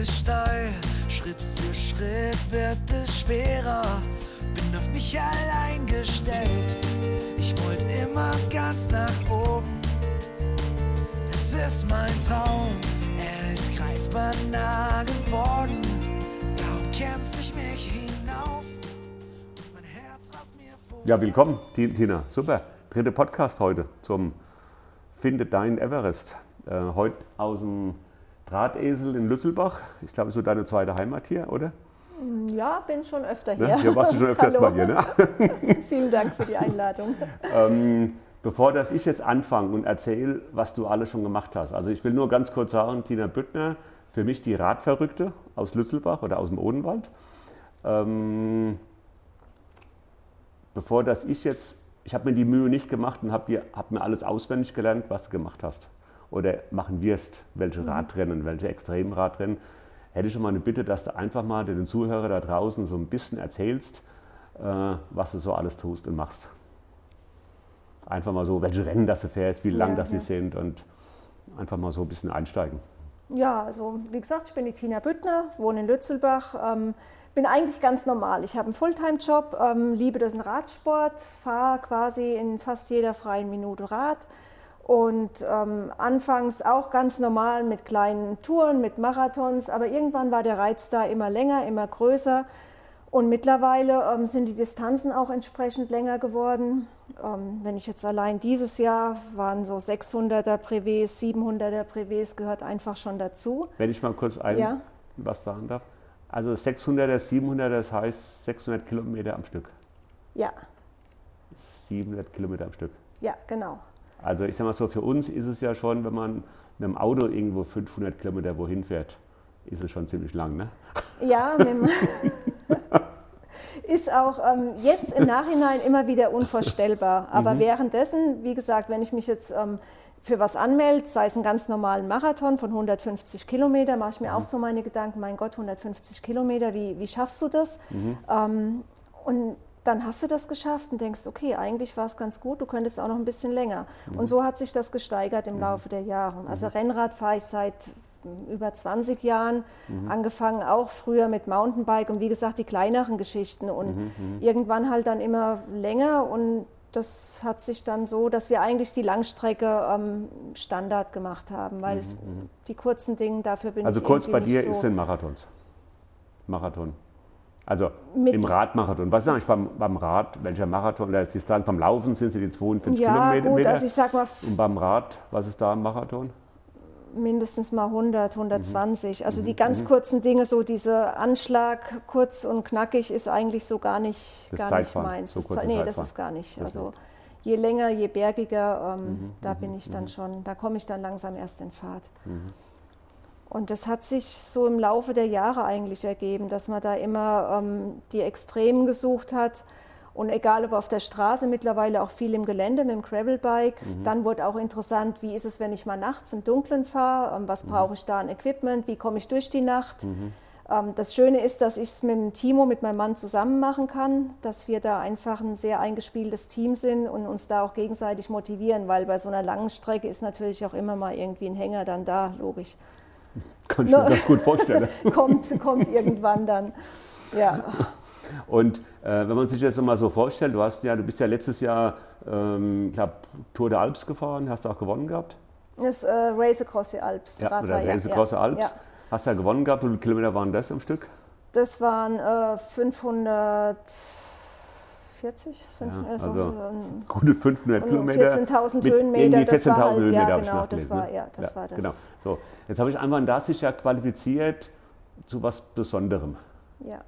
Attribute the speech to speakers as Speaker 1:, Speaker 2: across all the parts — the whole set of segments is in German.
Speaker 1: ist steil, Schritt für Schritt wird es schwerer. Bin auf mich allein gestellt, ich wollte immer ganz nach oben. Das ist mein Traum, er ist greifbar nah geworden. Darum kämpfe ich mich hinauf. Und mein Herz rast mir vor.
Speaker 2: Ja, willkommen, Ti- Tina. Super. Dritte Podcast heute zum Finde dein Everest. Äh, heute aus dem Drahtesel in Lützelbach. Ich glaube, so deine zweite Heimat hier, oder?
Speaker 3: Ja, bin schon öfter
Speaker 2: Ne?
Speaker 3: hier.
Speaker 2: Hier warst du schon öfters
Speaker 3: Hallo.
Speaker 2: bei dir, ne?
Speaker 3: Vielen Dank für die Einladung.
Speaker 2: ähm, bevor dass ich jetzt anfange und erzähle, was du alles schon gemacht hast. Also ich will nur ganz kurz sagen, Tina Büttner, für mich die Radverrückte aus Lützelbach oder aus dem Odenwald. Ähm, bevor dass ich jetzt, ich habe mir die Mühe nicht gemacht und habe hab mir alles auswendig gelernt, was du gemacht hast oder machen wirst, welche Radrennen, welche Extremradrennen. Hätte ich schon mal eine Bitte, dass du einfach mal den Zuhörer da draußen so ein bisschen erzählst, äh, was du so alles tust und machst. Einfach mal so, welche Rennen das du fährst, wie lang
Speaker 3: Ja,
Speaker 2: das sie
Speaker 3: ja.
Speaker 2: sind und einfach mal so ein bisschen einsteigen.
Speaker 3: Ja, also wie gesagt, ich bin die Tina Büttner, wohne in Lützelbach. Ähm, bin eigentlich ganz normal. Ich habe einen Fulltime-Job, ähm, liebe das Radsport, fahre quasi in fast jeder freien Minute Rad. Und ähm, anfangs auch ganz normal mit kleinen Touren, mit Marathons, aber irgendwann war der Reiz da immer länger, immer größer. Und mittlerweile ähm, sind die Distanzen auch entsprechend länger geworden. Ähm, wenn ich jetzt allein dieses Jahr waren so 600er Privés, 700er Privés gehört einfach schon dazu.
Speaker 2: Wenn ich mal kurz ein,
Speaker 3: Ja.
Speaker 2: was sagen darf. Also 600er, 700er, das heißt 600 Kilometer am Stück.
Speaker 3: Ja,
Speaker 2: 700 Kilometer am Stück.
Speaker 3: ja, genau.
Speaker 2: Also ich sag mal so, für uns ist es ja schon, wenn man mit dem Auto irgendwo 500 Kilometer wohin fährt, ist es schon ziemlich lang, ne?
Speaker 3: Ja, ist auch ähm, jetzt im Nachhinein immer wieder unvorstellbar. Aber
Speaker 2: Mhm.
Speaker 3: währenddessen, wie gesagt, wenn ich mich jetzt ähm, für was anmelde, sei es einen ganz normalen Marathon von 150 Kilometer, mache ich
Speaker 2: Mhm.
Speaker 3: mir auch so meine Gedanken, mein Gott, 150 Kilometer, wie, wie schaffst du das?
Speaker 2: Mhm.
Speaker 3: Ähm, und dann hast du das geschafft und denkst, okay, eigentlich war es ganz gut, du könntest auch noch ein bisschen länger.
Speaker 2: Mhm.
Speaker 3: Und so hat sich das gesteigert im Laufe der Jahre. Also Rennrad fahre ich seit mm, über 20 Jahren,
Speaker 2: Mhm.
Speaker 3: angefangen auch früher mit Mountainbike und wie gesagt die kleineren Geschichten und
Speaker 2: Mhm,
Speaker 3: irgendwann halt dann immer länger und das hat sich dann so, dass wir eigentlich die Langstrecke ähm, Standard gemacht haben, weil es, die kurzen Dinge, dafür bin
Speaker 2: Mhm, Also
Speaker 3: ich
Speaker 2: kurz bei dir
Speaker 3: nicht
Speaker 2: ist
Speaker 3: so.
Speaker 2: ein Marathons. Marathon. Also
Speaker 3: Mit-
Speaker 2: im Radmarathon. Was sage ich beim, beim Rad, welcher Marathon, der Distanz beim Laufen sind sie die 42
Speaker 3: Ja,
Speaker 2: Kilometer?
Speaker 3: gut, also ich sag mal
Speaker 2: Und beim Rad, was ist da im Marathon?
Speaker 3: mindestens mal 100, 120.
Speaker 2: Mhm.
Speaker 3: Also die ganz kurzen Dinge, so dieser Anschlag kurz und knackig ist eigentlich so gar nicht,
Speaker 2: Das
Speaker 3: gar nicht meins.
Speaker 2: so
Speaker 3: Das, nee, das ist gar nicht. Also je länger, je bergiger, ähm,
Speaker 2: Mhm,
Speaker 3: da bin ich dann schon, da komme ich dann langsam erst in Fahrt.
Speaker 2: Mhm.
Speaker 3: Und das hat sich so im Laufe der Jahre eigentlich ergeben, dass man da immer ähm, die Extremen gesucht hat. Und egal ob auf der Straße, mittlerweile auch viel im Gelände mit dem Gravelbike.
Speaker 2: Mhm.
Speaker 3: Dann wurde auch interessant, wie ist es, wenn ich mal nachts im Dunkeln fahre? Ähm, was
Speaker 2: Mhm.
Speaker 3: brauche ich da an Equipment? Wie komme ich durch die Nacht? Ähm, das Schöne ist, dass ich es mit dem Timo, mit meinem Mann zusammen machen kann, dass wir da einfach ein sehr eingespieltes Team sind und uns da auch gegenseitig motivieren, weil bei so einer langen Strecke ist natürlich auch immer mal irgendwie ein Hänger dann da, logisch.
Speaker 2: Kann ich mir ganz gut vorstellen.
Speaker 3: kommt, kommt irgendwann dann. Ja,
Speaker 2: Und äh, wenn man sich das mal so vorstellt, du hast ja, du bist ja letztes Jahr, ähm, ich glaube, Tour de Alps gefahren, hast du auch gewonnen gehabt?
Speaker 3: das äh, Race Across the Alps.
Speaker 2: Ja,
Speaker 3: Radrennen,
Speaker 2: oder Race Across the Alps.
Speaker 3: Ja.
Speaker 2: Hast du ja gewonnen gehabt, wie viele Kilometer waren das am Stück?
Speaker 3: Das waren äh, 540, fünf,
Speaker 2: Ja,
Speaker 3: also,
Speaker 2: also
Speaker 3: ähm,
Speaker 2: Gute 500
Speaker 3: Und
Speaker 2: Kilometer.
Speaker 3: 14.000
Speaker 2: mit
Speaker 3: Höhenmeter,
Speaker 2: irgendwie
Speaker 3: das war
Speaker 2: 14.000
Speaker 3: halt- ja,
Speaker 2: Höhenmeter hab ich
Speaker 3: genau, das war-
Speaker 2: ne?
Speaker 3: ja, das war das.
Speaker 2: Genau. So, jetzt habe ich einfach da sich ja qualifiziert zu was Besonderem.
Speaker 3: ja.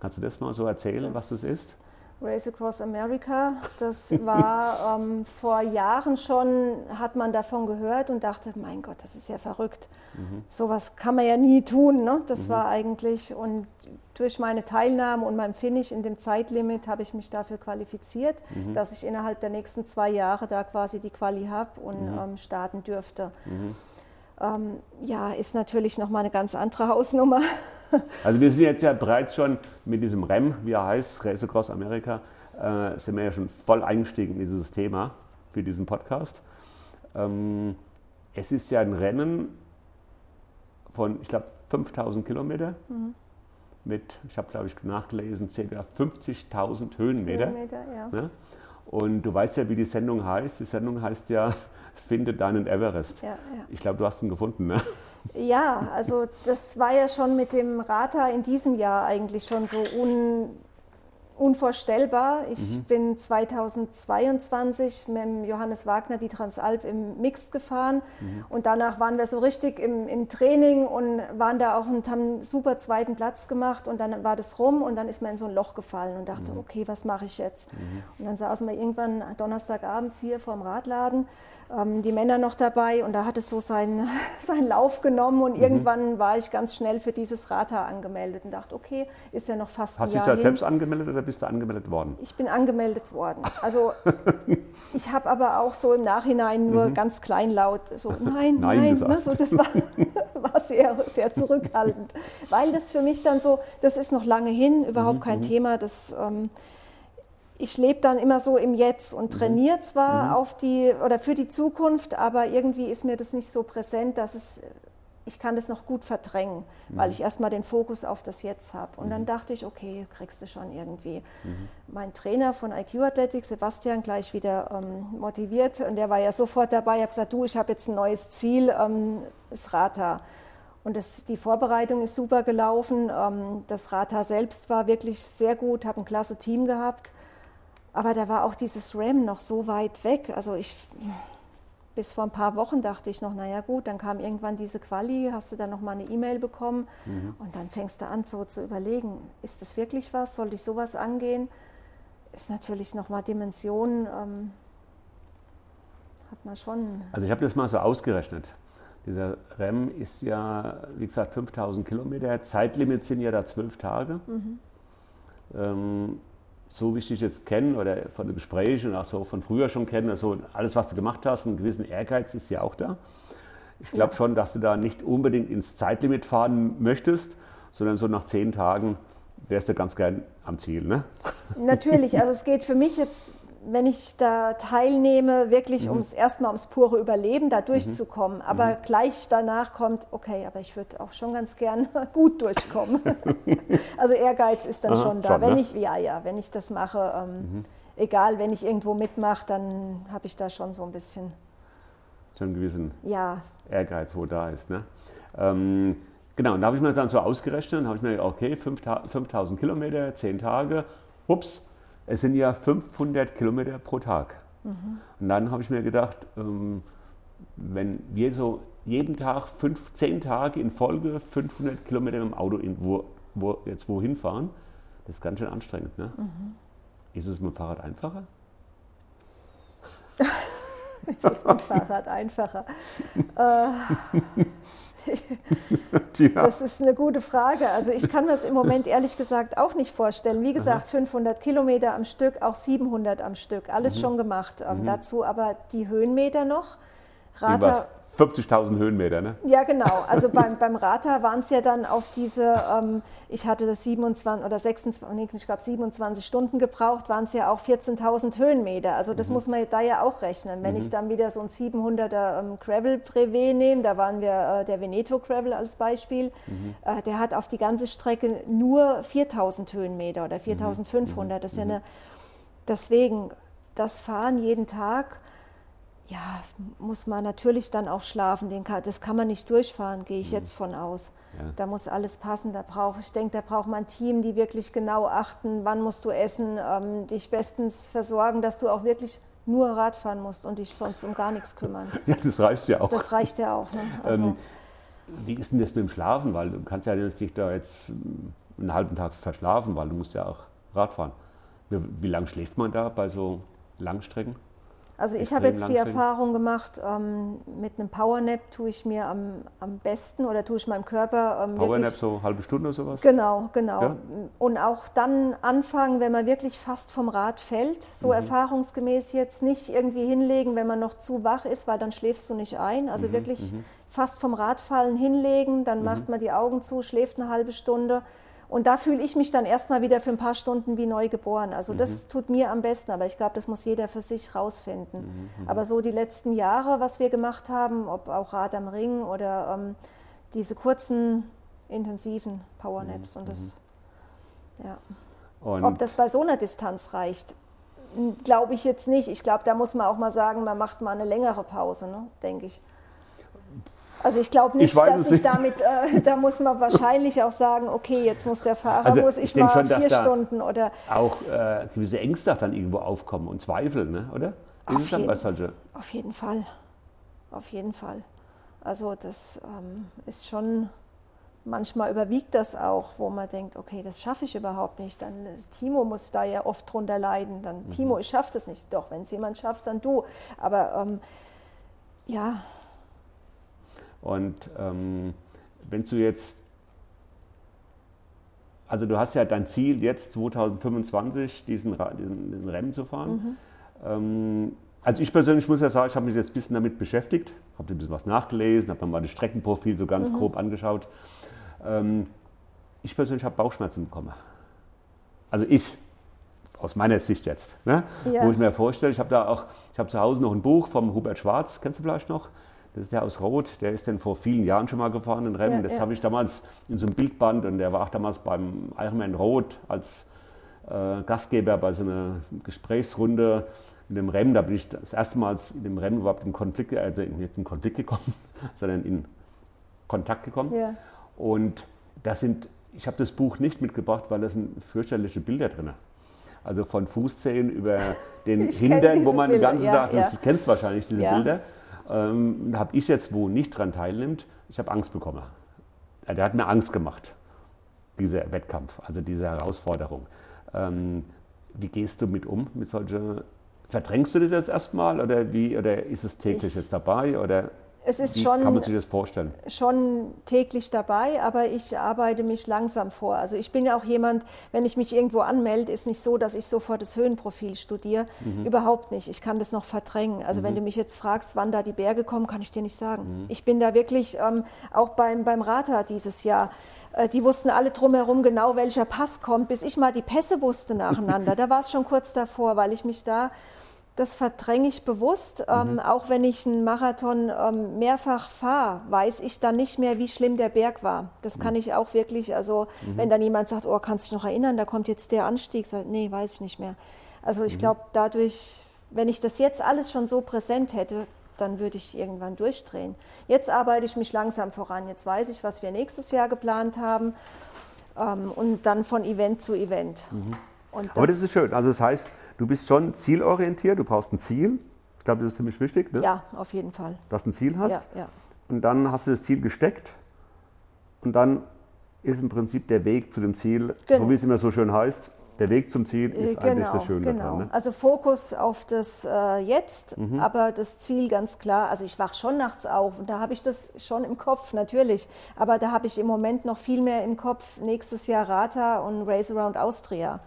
Speaker 2: Kannst du das mal so erzählen, was das
Speaker 3: Das-
Speaker 2: ist?
Speaker 3: Race Across America, das war ähm, vor Jahren schon, hat man davon gehört und dachte, mein Gott, das ist ja verrückt.
Speaker 2: Mhm.
Speaker 3: Sowas kann man ja nie tun. Ne? Das war eigentlich, und durch meine Teilnahme und mein Finish in dem Zeitlimit habe ich mich dafür qualifiziert,
Speaker 2: Mhm.
Speaker 3: dass ich innerhalb der nächsten zwei Jahre da quasi die Quali habe und
Speaker 2: Mhm.
Speaker 3: ähm, starten dürfte. Ähm, ja, ist natürlich nochmal eine ganz andere Hausnummer.
Speaker 2: Also wir sind jetzt ja bereits schon mit diesem REM, wie er heißt, Race Across America, äh, sind wir ja schon voll eingestiegen in dieses Thema für diesen Podcast. Ähm, es ist ja ein Rennen von, ich glaube, 5000 Kilometer
Speaker 3: Mhm.
Speaker 2: mit, ich habe glaube ich nachgelesen, ca. 50.000 Höhenmeter.
Speaker 3: Höhenmeter, ja.
Speaker 2: Ne? Und du weißt ja, wie die Sendung heißt. Die Sendung heißt ja Finde deinen Everest.
Speaker 3: Ja, ja.
Speaker 2: Ich glaube, du hast ihn gefunden. Ne?
Speaker 3: Ja, also das war ja schon mit dem Rata in diesem Jahr eigentlich schon so un, unvorstellbar. Ich
Speaker 2: Mhm.
Speaker 3: bin 2022 mit Johannes Wagner die Transalp im Mixed gefahren
Speaker 2: Mhm.
Speaker 3: und danach waren wir so richtig im, im Training und waren da auch und haben einen super zweiten Platz gemacht und dann war das rum und dann ist man in so ein Loch gefallen und
Speaker 2: Mhm.
Speaker 3: dachte, okay, was mache ich jetzt? Und dann saßen wir irgendwann Donnerstagabends hier vorm Radladen, ähm, die Männer noch dabei und da hat es so seinen, seinen Lauf genommen
Speaker 2: Mhm.
Speaker 3: und irgendwann war ich ganz schnell für dieses Rata angemeldet und dachte, okay, ist ja noch fast
Speaker 2: Hast
Speaker 3: ein
Speaker 2: du dich
Speaker 3: Jahr
Speaker 2: da selbst angemeldet oder bist du angemeldet worden?
Speaker 3: Ich bin angemeldet worden. Also ich habe aber auch so im Nachhinein nur ganz kleinlaut so nein,
Speaker 2: Mhm. Nein
Speaker 3: nein, ne, so das war, war sehr, sehr zurückhaltend, weil das für mich dann so, das ist noch lange hin, überhaupt
Speaker 2: Mhm,
Speaker 3: kein Thema. Das, ähm, ich lebe dann immer so im Jetzt und trainiere zwar auf die oder für die Zukunft, aber irgendwie ist mir das nicht so präsent, dass es ich kann das noch gut verdrängen, weil ich erstmal den Fokus auf das Jetzt habe. Und dann dachte ich, okay, kriegst du schon irgendwie. Mein Trainer von IQ Athletic, Sebastian, gleich wieder ähm, motiviert und der war ja sofort dabei. Ich habe gesagt, du, ich habe jetzt ein neues Ziel, ähm, das Rata. Und das, die Vorbereitung ist super gelaufen. Ähm, das Rata selbst war wirklich sehr gut, habe ein klasse Team gehabt. Aber da war auch dieses RAM noch so weit weg. Also ich, bis vor ein paar Wochen dachte ich noch, naja gut, dann kam irgendwann diese Quali, hast du dann noch mal eine E-Mail bekommen und dann fängst du an so zu überlegen, ist das wirklich was, soll ich sowas angehen? Ist natürlich noch mal Dimensionen, ähm, hat man schon.
Speaker 2: Also ich habe das mal so ausgerechnet. Dieser REM ist ja, wie gesagt, 5000 Kilometer. Zeitlimit sind ja da zwölf Tage. Ähm, so wie ich dich jetzt kenne oder von den Gesprächen und auch so von früher schon kenne, also alles, was du gemacht hast, einen gewissen Ehrgeiz ist ja auch da. Ich glaube schon, dass du da nicht unbedingt ins Zeitlimit fahren möchtest, sondern so nach zehn Tagen wärst du ganz gern am Ziel. Ne?
Speaker 3: Natürlich, also es geht für mich jetzt, wenn ich da teilnehme, wirklich ums erstmal ums pure Überleben, da durchzukommen. Aber gleich danach kommt, okay, aber ich würde auch schon ganz gern gut durchkommen. also Ehrgeiz ist dann
Speaker 2: Aha,
Speaker 3: schon da.
Speaker 2: schon,
Speaker 3: wenn
Speaker 2: ne?
Speaker 3: ich, ja, ja, wenn ich das mache, ähm, egal, wenn ich irgendwo mitmache, dann habe ich da schon so ein bisschen,
Speaker 2: So einen gewissen
Speaker 3: ja,
Speaker 2: Ehrgeiz, wo da ist. Ne? Ähm, genau, und da habe ich mir das dann so ausgerechnet, habe ich mir gedacht, okay, 5000 5000 Kilometer, 10 Tage, ups, es sind ja 500 Kilometer pro Tag. Und dann habe ich mir gedacht, ähm, wenn wir so jeden Tag fünf, 10 Tage in Folge 500 Kilometer dem Auto in, wo, wo, jetzt wohin fahren, das ist ganz schön anstrengend. Ne? Ist es mit dem Fahrrad einfacher?
Speaker 3: es ist mit dem Fahrrad einfacher.
Speaker 2: Tja.
Speaker 3: Das ist eine gute Frage. Also ich kann mir das im Moment ehrlich gesagt auch nicht vorstellen. Wie gesagt, 500 Kilometer am Stück, auch 700 am Stück, alles
Speaker 2: Mhm.
Speaker 3: schon gemacht. Ähm, Dazu aber die Höhenmeter noch.
Speaker 2: War's? 50.000 Höhenmeter, ne?
Speaker 3: ja genau. Also beim, beim Rata waren es ja dann auf diese, ähm, ich hatte das 27 oder 26, nee, ich glaube 27 Stunden gebraucht, waren es ja auch 14.000 Höhenmeter. Also
Speaker 2: Mhm.
Speaker 3: das muss man da ja auch rechnen. Wenn ich dann wieder so ein 700er ähm, Gravel Brevet nehme, da waren wir äh, der Veneto Gravel als Beispiel,
Speaker 2: Mhm.
Speaker 3: äh, der hat auf die ganze Strecke nur 4.000 Höhenmeter oder
Speaker 2: Mhm.
Speaker 3: 4.500. Das ist ja eine, deswegen das Fahren jeden Tag ja, muss man natürlich dann auch schlafen. Kann, das kann man nicht durchfahren, gehe ich jetzt von aus.
Speaker 2: Ja.
Speaker 3: Da muss alles passen. Da brauch, ich denke, da braucht man ein Team, die wirklich genau achten, wann musst du essen, ähm, dich bestens versorgen, dass du auch wirklich nur Rad fahren musst und dich sonst um gar nichts kümmern.
Speaker 2: Ja, das reicht ja auch.
Speaker 3: Das reicht ja auch. Ne? Also,
Speaker 2: Ähm, Wie ist denn das mit dem Schlafen? Weil du kannst ja nicht da jetzt ähm, einen halben Tag verschlafen, weil du musst ja auch Rad fahren. Wie, wie lange schläft man da bei so Langstrecken?
Speaker 3: Also ich habe jetzt die. Erfahrung gemacht, ähm, mit einem Powernap tue ich mir am, am besten oder tue ich meinem Körper ähm,
Speaker 2: Powernap
Speaker 3: wirklich...
Speaker 2: so eine halbe Stunde oder sowas?
Speaker 3: Genau, genau.
Speaker 2: Ja?
Speaker 3: Und auch dann anfangen, wenn man wirklich fast vom Rad fällt, so
Speaker 2: Mhm.
Speaker 3: erfahrungsgemäß jetzt nicht irgendwie hinlegen, wenn man noch zu wach ist, weil dann schläfst du nicht ein. Also
Speaker 2: Mhm,
Speaker 3: wirklich fast vom Rad fallen, hinlegen, dann macht man die Augen zu, schläft eine halbe Stunde Und da fühle ich mich dann erstmal wieder für ein paar Stunden wie neu geboren. Also das tut mir am besten, aber ich glaube, das muss jeder für sich rausfinden. Aber so die letzten Jahre, was wir gemacht haben, ob auch Rad am Ring oder ähm, diese kurzen, intensiven Powernaps und das, ja.
Speaker 2: Und
Speaker 3: Ob das bei so einer Distanz reicht, glaube ich jetzt nicht. Ich glaube, da muss man auch mal sagen, man macht mal eine längere Pause, ne? denke ich. Also ich glaube nicht,
Speaker 2: Ich
Speaker 3: dass ich
Speaker 2: nicht.
Speaker 3: damit, äh, da muss man wahrscheinlich auch sagen, okay, jetzt muss der Fahrer,
Speaker 2: Also
Speaker 3: muss ich,
Speaker 2: ich
Speaker 3: mal
Speaker 2: schon,
Speaker 3: vier
Speaker 2: da-
Speaker 3: Stunden oder
Speaker 2: auch äh, gewisse Ängste dann irgendwo aufkommen und Zweifel, ne? oder?
Speaker 3: Auf jeden- auf jeden Fall, auf jeden Fall. Also das ähm, ist schon, manchmal überwiegt das auch, wo man denkt, okay, das schaffe ich überhaupt nicht. Dann äh, Timo muss da ja oft drunter leiden. Dann
Speaker 2: Mhm.
Speaker 3: Timo, ich schaffe das nicht. Doch, wenn es jemand schafft, dann du. Aber ähm, ja,
Speaker 2: Und ähm, wenn du jetzt, also du hast ja dein Ziel jetzt 2025 diesen, diesen, diesen Rennen zu fahren. Ähm, also ich persönlich muss ja sagen, ich habe mich jetzt ein bisschen damit beschäftigt, habe ein bisschen was nachgelesen, habe mir mal das Streckenprofil so ganz grob angeschaut. Ähm, ich persönlich habe Bauchschmerzen bekommen. Also ich, aus meiner Sicht jetzt, ne?
Speaker 3: Ja.
Speaker 2: wo ich mir vorstelle, ich habe da auch, ich habe zu Hause noch ein Buch vom Hubert Schwarz, kennst du vielleicht noch? Das ist der aus Rot, der ist dann vor vielen Jahren schon mal gefahren in Rennen.
Speaker 3: Ja,
Speaker 2: das
Speaker 3: ja.
Speaker 2: habe ich damals in so einem Bildband und der war auch damals beim Ironman Rot als äh, Gastgeber bei so einer Gesprächsrunde in dem Rennen. Da bin ich das erste Mal in dem Rennen überhaupt in Konflikt, also nicht in Konflikt gekommen, sondern in Kontakt gekommen.
Speaker 3: Ja.
Speaker 2: Und das sind, ich habe das Buch nicht mitgebracht, weil da sind fürchterliche Bilder drin. Also von Fußzehen über den
Speaker 3: Ich
Speaker 2: Hintern, wo man den ganzen
Speaker 3: ja,
Speaker 2: Tag,
Speaker 3: ja.
Speaker 2: du kennst wahrscheinlich diese
Speaker 3: Ja.
Speaker 2: Bilder, ähm, habe ich jetzt, wo nicht dran teilnimmt, ich habe Angst bekommen. Ja, Der hat mir Angst gemacht, dieser Wettkampf, also diese Herausforderung. Ähm, wie gehst du mit um, mit solchen, verdrängst du das jetzt erstmal oder wie, oder ist es täglich
Speaker 3: Ich-
Speaker 2: jetzt dabei oder
Speaker 3: es ist
Speaker 2: wie
Speaker 3: schon
Speaker 2: kann man sich das vorstellen?
Speaker 3: schon täglich dabei, aber ich arbeite mich langsam vor. Also ich bin ja auch jemand, wenn ich mich irgendwo anmelde, ist nicht so, dass ich sofort das Höhenprofil studiere. Überhaupt nicht. Ich kann das noch verdrängen. Also wenn du mich jetzt fragst, wann da die Berge kommen, kann ich dir nicht sagen. Ich bin da wirklich, ähm, auch beim, beim Rata dieses Jahr, äh, die wussten alle drumherum genau, welcher Pass kommt, bis ich mal die Pässe wusste nacheinander. da war es schon kurz davor, weil ich mich da das verdränge ich bewusst. Ähm, auch wenn ich einen Marathon ähm, mehrfach fahre, weiß ich dann nicht mehr, wie schlimm der Berg war. Das kann ich auch wirklich, also wenn dann jemand sagt, oh, kannst du dich noch erinnern, da kommt jetzt der Anstieg, ich, nee, weiß ich nicht mehr. Also ich glaube, dadurch, wenn ich das jetzt alles schon so präsent hätte, dann würde ich irgendwann durchdrehen. Jetzt arbeite ich mich langsam voran. Jetzt weiß ich, was wir nächstes Jahr geplant haben ähm, und dann von Event zu Event. Und
Speaker 2: Aber das ist schön. Also das heißt, du bist schon zielorientiert, du brauchst ein Ziel. Ich glaube, das ist ziemlich wichtig, ne?
Speaker 3: ja, auf jeden Fall.
Speaker 2: dass du ein Ziel hast.
Speaker 3: Ja, ja.
Speaker 2: Und dann hast du das Ziel gesteckt. Und dann ist im Prinzip der Weg zu dem Ziel,
Speaker 3: Genau.
Speaker 2: so wie es immer so schön heißt, der Weg zum Ziel
Speaker 3: Äh,
Speaker 2: ist eigentlich das Schöne
Speaker 3: genau.
Speaker 2: daran. Ne?
Speaker 3: Also Fokus auf das äh, Jetzt,
Speaker 2: Mhm.
Speaker 3: aber das Ziel ganz klar. Also ich wach schon nachts auf und da habe ich das schon im Kopf, natürlich. Aber da habe ich im Moment noch viel mehr im Kopf nächstes Jahr Rata und Race Around Austria.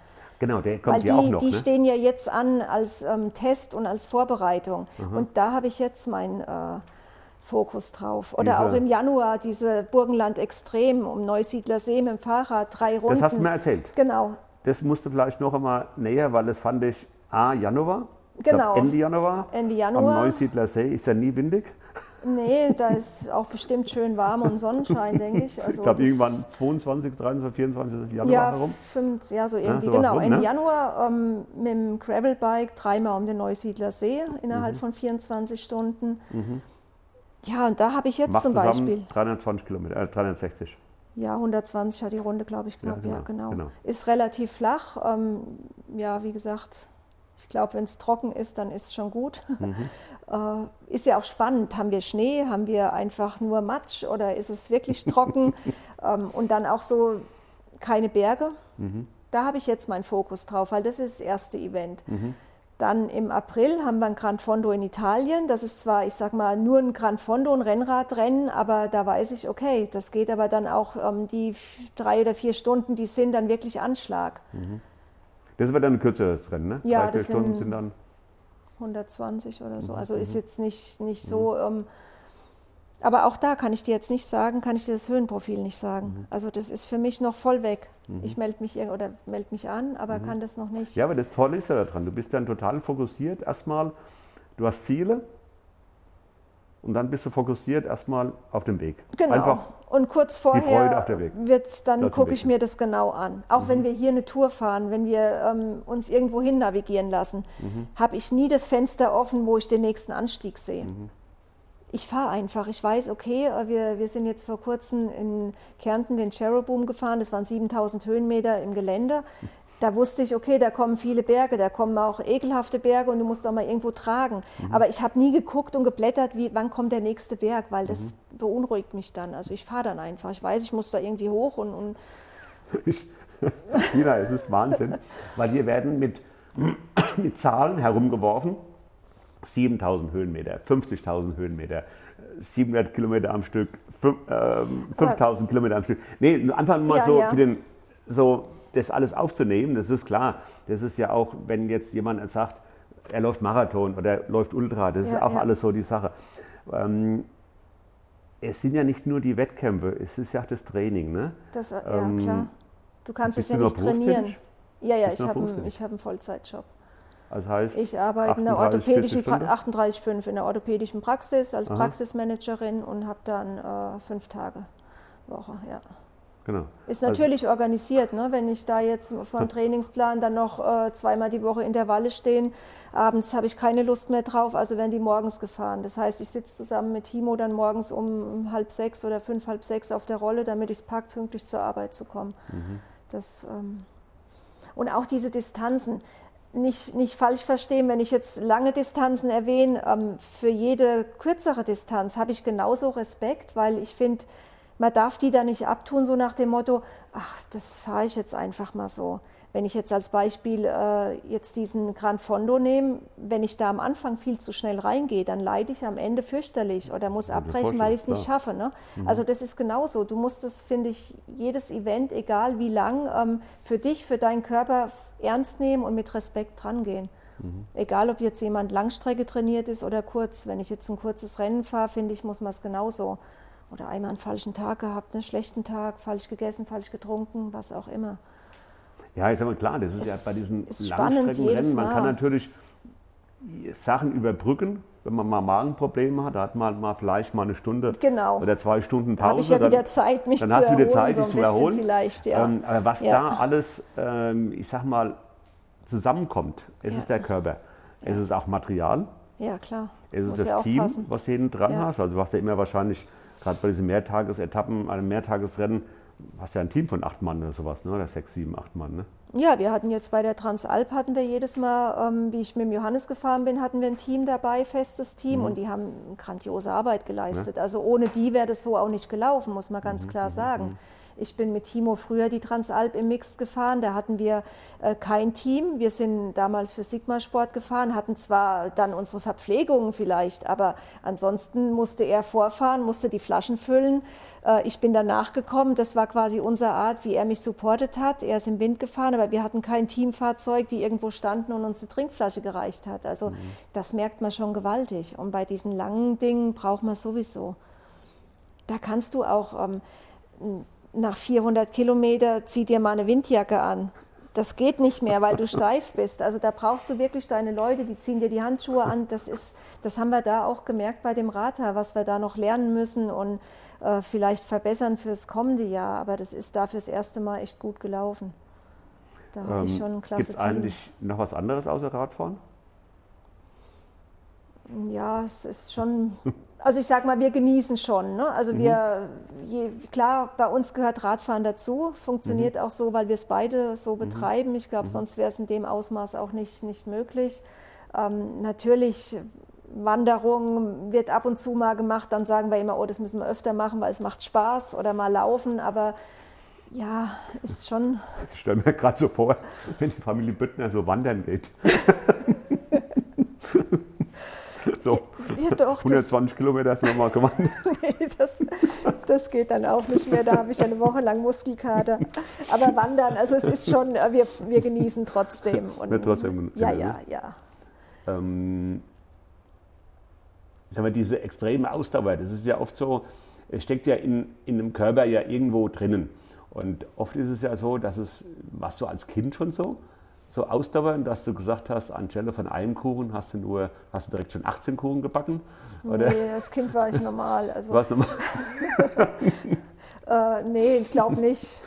Speaker 2: Genau, der kommt
Speaker 3: Weil
Speaker 2: ja auch
Speaker 3: die,
Speaker 2: noch.
Speaker 3: die
Speaker 2: ne?
Speaker 3: stehen ja jetzt an als ähm, Test und als Vorbereitung. Und da habe ich jetzt meinen äh, Fokus drauf. Oder
Speaker 2: Diese-
Speaker 3: auch im Januar diese Burgenland Extrem um Neusiedler See mit dem Fahrrad, drei Runden.
Speaker 2: Das hast du mir erzählt.
Speaker 3: Genau,
Speaker 2: Das musst du vielleicht noch einmal näher, weil das fand ich A, Januar. Ich glaub,
Speaker 3: Genau.
Speaker 2: Ende Januar.
Speaker 3: Ende Januar.
Speaker 2: Am Neusiedler See ist ja nie windig.
Speaker 3: Nee, da ist auch bestimmt schön warm und Sonnenschein, denke ich. Also
Speaker 2: Ich glaube, irgendwann 22, 23, 24 Januar
Speaker 3: ja,
Speaker 2: herum.
Speaker 3: fünf, ja, so irgendwie,
Speaker 2: sowas
Speaker 3: genau.
Speaker 2: rum,
Speaker 3: Ende
Speaker 2: ne?
Speaker 3: Januar ähm, mit dem Gravelbike dreimal um den Neusiedler See
Speaker 2: Mhm.
Speaker 3: innerhalb von 24 Stunden. Ja, und da habe ich jetzt
Speaker 2: Macht
Speaker 3: zum Beispiel,
Speaker 2: 320 Kilometer, äh, 360.
Speaker 3: ja, 120 hat die Runde, glaube ich, knapp,
Speaker 2: Ja,
Speaker 3: ja,
Speaker 2: genau,
Speaker 3: genau.
Speaker 2: genau.
Speaker 3: Ist relativ flach. Ähm, ja, wie gesagt, ich glaube, wenn es trocken ist, dann ist es schon gut.
Speaker 2: Mhm.
Speaker 3: Äh, ist ja auch spannend. Haben wir Schnee? Haben wir einfach nur Matsch oder ist es wirklich trocken? ähm, und dann auch so keine Berge.
Speaker 2: Mhm.
Speaker 3: Da habe ich jetzt meinen Fokus drauf, weil das ist das erste Event.
Speaker 2: Mhm.
Speaker 3: Dann im April haben wir ein Gran Fondo in Italien. Das ist zwar, ich sag mal, nur ein Gran Fondo, ein Rennradrennen, aber da weiß ich, okay, das geht aber dann auch ähm, die drei oder vier Stunden, die sind dann wirklich Anschlag.
Speaker 2: Das wird dann ein kürzeres Rennen, ne?
Speaker 3: Ja,
Speaker 2: Drei,
Speaker 3: das
Speaker 2: Stunden
Speaker 3: sind-
Speaker 2: sind dann.
Speaker 3: 120 oder
Speaker 2: Mhm,
Speaker 3: so. Also ist jetzt nicht, nicht so. Ähm, Aber auch da kann ich dir jetzt nicht sagen, kann ich dir das Höhenprofil nicht sagen.
Speaker 2: Mhm.
Speaker 3: Also das ist für mich noch voll weg. Ich melde mich oder melde mich an, aber
Speaker 2: Mhm.
Speaker 3: kann das noch nicht.
Speaker 2: Ja, aber das Tolle ist ja daran, du bist dann total fokussiert. Erstmal, du hast Ziele und dann bist du fokussiert erstmal auf dem Weg.
Speaker 3: Genau.
Speaker 2: Einfach,
Speaker 3: und kurz vorher wird's, dann gucke ich mir das genau an. Auch
Speaker 2: Mhm.
Speaker 3: wenn wir hier eine Tour fahren, wenn wir ähm, uns irgendwo hin navigieren lassen,
Speaker 2: Mhm.
Speaker 3: habe ich nie das Fenster offen, wo ich den nächsten Anstieg sehe.
Speaker 2: Mhm.
Speaker 3: Ich fahre einfach. Ich weiß, okay, äh, wir, wir sind jetzt vor kurzem in Kärnten den Cherubim gefahren. Das waren 7000 Höhenmeter im Gelände. Da wusste ich, okay, da kommen viele Berge, da kommen auch ekelhafte Berge und du musst auch mal irgendwo tragen.
Speaker 2: Mhm.
Speaker 3: Aber ich habe nie geguckt und geblättert, wie, wann kommt der nächste Berg, weil das
Speaker 2: Mhm.
Speaker 3: beunruhigt mich dann. Also ich fahre dann einfach. Ich weiß, ich muss da irgendwie hoch und, und
Speaker 2: Tina, es ist Wahnsinn, weil wir werden mit, mit Zahlen herumgeworfen. 7000 Höhenmeter, 50.000 Höhenmeter, 700 Kilometer am Stück, fünf- ähm, 5000 Kilometer am Stück. Nee, einfach nur mal
Speaker 3: Ja,
Speaker 2: so
Speaker 3: ja.
Speaker 2: für den, so das alles aufzunehmen, das ist klar. Das ist ja auch, wenn jetzt jemand sagt, er läuft Marathon oder läuft Ultra, das ist
Speaker 3: Ja,
Speaker 2: auch
Speaker 3: ja.
Speaker 2: alles so die Sache. Ähm, es sind ja nicht nur die Wettkämpfe, es ist ja auch das Training. Ne?
Speaker 3: das, ja
Speaker 2: Ähm,
Speaker 3: klar. Du kannst es ja nicht trainieren. Ja, ja,
Speaker 2: Bist
Speaker 3: ich habe einen, hab einen Vollzeitjob.
Speaker 2: Also heißt,
Speaker 3: Ich arbeite in der
Speaker 2: 38,
Speaker 3: orthopädischen
Speaker 2: 40
Speaker 3: pra
Speaker 2: Stunden?
Speaker 3: 38,5 in der orthopädischen Praxis als
Speaker 2: Aha.
Speaker 3: Praxismanagerin und habe dann äh, fünf Tage Woche. Ja.
Speaker 2: Genau.
Speaker 3: Ist
Speaker 2: Also-
Speaker 3: natürlich organisiert, ne? wenn ich da jetzt vom Trainingsplan dann noch äh, zweimal die Woche Intervalle stehen. Abends habe ich keine Lust mehr drauf, also werden die morgens gefahren. Das heißt, ich sitze zusammen mit Timo dann morgens um halb sechs oder fünf, halb sechs auf der Rolle, damit ich es pack, pünktlich zur Arbeit zu kommen. Das, ähm, und auch diese Distanzen. Nicht, nicht falsch verstehen, wenn ich jetzt lange Distanzen erwähne, ähm, für jede kürzere Distanz habe ich genauso Respekt, weil ich finde, man darf die da nicht abtun, so nach dem Motto, ach, das fahre ich jetzt einfach mal so. Wenn ich jetzt als Beispiel äh, jetzt diesen Gran Fondo nehme, wenn ich da am Anfang viel zu schnell reingehe, dann leide ich am Ende fürchterlich oder muss
Speaker 2: mir
Speaker 3: abbrechen, weil ich es nicht schaffe. Ne? Also das ist genauso. Du musst es, finde ich, jedes Event, egal wie lang, ähm, für dich, für deinen Körper ernst nehmen und mit Respekt drangehen. Egal, ob jetzt jemand Langstrecke trainiert ist oder kurz. Wenn ich jetzt ein kurzes Rennen fahre, finde ich, muss man es genauso. Oder einmal einen falschen Tag gehabt, einen schlechten Tag, falsch gegessen, falsch getrunken, was auch immer.
Speaker 2: Ja, ist aber klar, das ist ja
Speaker 3: Es
Speaker 2: bei diesen Langstreckenrennen, man kann natürlich Sachen überbrücken, wenn man mal Magenprobleme hat, da hat man mal vielleicht mal eine Stunde
Speaker 3: Genau.
Speaker 2: oder zwei Stunden
Speaker 3: Da habe ich
Speaker 2: Pause.
Speaker 3: ja
Speaker 2: dann,
Speaker 3: wieder Zeit, mich
Speaker 2: dann
Speaker 3: zu
Speaker 2: hast du wieder
Speaker 3: erholen,
Speaker 2: Zeit,
Speaker 3: so
Speaker 2: zu erholen.
Speaker 3: vielleicht, ja.
Speaker 2: Ähm, aber was
Speaker 3: Ja.
Speaker 2: da alles, ähm, ich sag mal, zusammenkommt, es
Speaker 3: Ja.
Speaker 2: ist der Körper, es ist auch Material,
Speaker 3: Ja, klar.
Speaker 2: es ist
Speaker 3: Muss
Speaker 2: das
Speaker 3: ja
Speaker 2: Team,
Speaker 3: passen.
Speaker 2: was du hinten dran
Speaker 3: Ja.
Speaker 2: hast. Also du hast ja immer wahrscheinlich, gerade bei diesen Mehrtagesetappen, einem Mehrtagesrennen, hast ja ein Team von acht Mann oder sowas, ne? oder sechs, sieben, acht Mann. Ne?
Speaker 3: Ja, wir hatten jetzt bei der Transalp hatten wir jedes Mal, ähm, wie ich mit dem Johannes gefahren bin, hatten wir ein Team dabei, festes Team,
Speaker 2: Mhm.
Speaker 3: und die haben grandiose Arbeit geleistet. Also ohne die wäre das so auch nicht gelaufen, muss man
Speaker 2: Mhm,
Speaker 3: ganz klar sagen. Ich bin mit Timo früher die Transalp im Mixed gefahren, da hatten wir äh, kein Team. Wir sind damals für Sigma Sport gefahren, hatten zwar dann unsere Verpflegungen vielleicht, aber ansonsten musste er vorfahren, musste die Flaschen füllen. Äh, ich bin danach gekommen, das war quasi unsere Art, wie er mich supportet hat. Er ist im Wind gefahren, aber wir hatten kein Teamfahrzeug, die irgendwo standen und uns eine Trinkflasche gereicht hat. Also das merkt man schon gewaltig. Und bei diesen langen Dingen braucht man sowieso. Da kannst du auch ähm, nach 400 Kilometer zieh dir mal eine Windjacke an. Das geht nicht mehr, weil du steif bist. Also da brauchst du wirklich deine Leute, die ziehen dir die Handschuhe an. Das, ist, das haben wir da auch gemerkt bei dem Rata, was wir da noch lernen müssen und äh, vielleicht verbessern fürs kommende Jahr. Aber das ist da fürs erste Mal echt gut gelaufen. Da habe ich schon ein klasse
Speaker 2: Gibt es
Speaker 3: Team.
Speaker 2: Ähm, eigentlich noch was anderes außer Radfahren?
Speaker 3: Ja, es ist schon, also ich sag mal, wir genießen schon. Ne? Also wir, je, klar, bei uns gehört Radfahren dazu, funktioniert auch so, weil wir es beide so betreiben. Ich glaube, sonst wäre es in dem Ausmaß auch nicht, nicht möglich. Ähm, natürlich, Wanderung wird ab und zu mal gemacht, dann sagen wir immer, oh, das müssen wir öfter machen, weil es macht Spaß oder mal laufen, aber ja, ist schon,
Speaker 2: Ich stelle mir gerade so vor, wenn die Familie Büttner so wandern geht. so,
Speaker 3: ja doch, das,
Speaker 2: 120 Kilometer sind wir mal gewandert.
Speaker 3: Nee, das, das geht dann auch nicht mehr. Da habe ich eine Woche lang Muskelkater. Aber wandern, also es ist schon, äh, wir, wir genießen trotzdem. Und,
Speaker 2: Wird trotzdem
Speaker 3: ja, ja, ja.
Speaker 2: Ähm, sagen wir, diese extreme Ausdauer, das ist ja oft so, es steckt ja in, in einem Körper ja irgendwo drinnen. Und oft ist es ja so, dass es, warst du als Kind schon so, so ausdauernd, dass du gesagt hast, anstelle von einem Kuchen hast du nur, hast du direkt schon 18 Kuchen gebacken?
Speaker 3: Oder? Nee, als Kind war ich normal. Also,
Speaker 2: du warst normal?
Speaker 3: äh, nee, ich glaube nicht.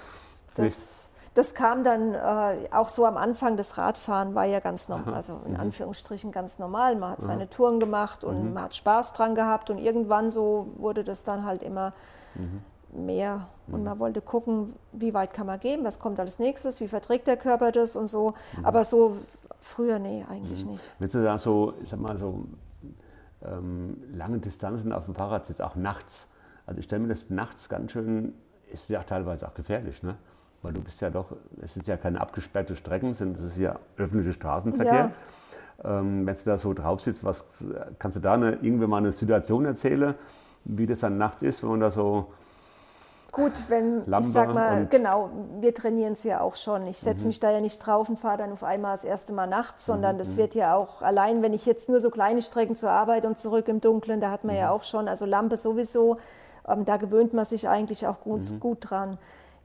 Speaker 3: Das, das kam dann äh, auch so am Anfang des Radfahren, war ja ganz normal, also in mhm. Anführungsstrichen ganz normal. Man hat seine Aha. Touren gemacht und mhm. man hat Spaß dran gehabt und irgendwann so wurde das dann halt immer mhm. Mehr. Und mhm. man wollte gucken, wie weit kann man gehen, was kommt als nächstes, wie verträgt der Körper das und so. Mhm. Aber so früher, nee, eigentlich mhm. nicht.
Speaker 2: Wenn du da so, ich sag mal, so ähm, lange Distanzen auf dem Fahrrad sitzt, auch nachts, also ich stelle mir das nachts ganz schön, ist ja teilweise auch gefährlich, ne? weil du bist ja doch, es ist ja keine abgesperrte Strecken, es ist ja öffentlicher Straßenverkehr. Ja. Ähm, wenn du da so drauf sitzt, was, kannst du da eine, irgendwie mal eine Situation erzählen, wie das dann nachts ist, wenn man da so
Speaker 3: Gut, wenn, Lampe ich sag mal, genau, wir trainieren es ja auch schon. Ich setze mhm. mich da ja nicht drauf und fahre dann auf einmal das erste Mal nachts, sondern mhm. das wird ja auch, allein wenn ich jetzt nur so kleine Strecken zur Arbeit und zurück im Dunkeln, da hat man mhm. ja auch schon, also Lampe sowieso, ähm, da gewöhnt man sich eigentlich auch gut, mhm. gut dran.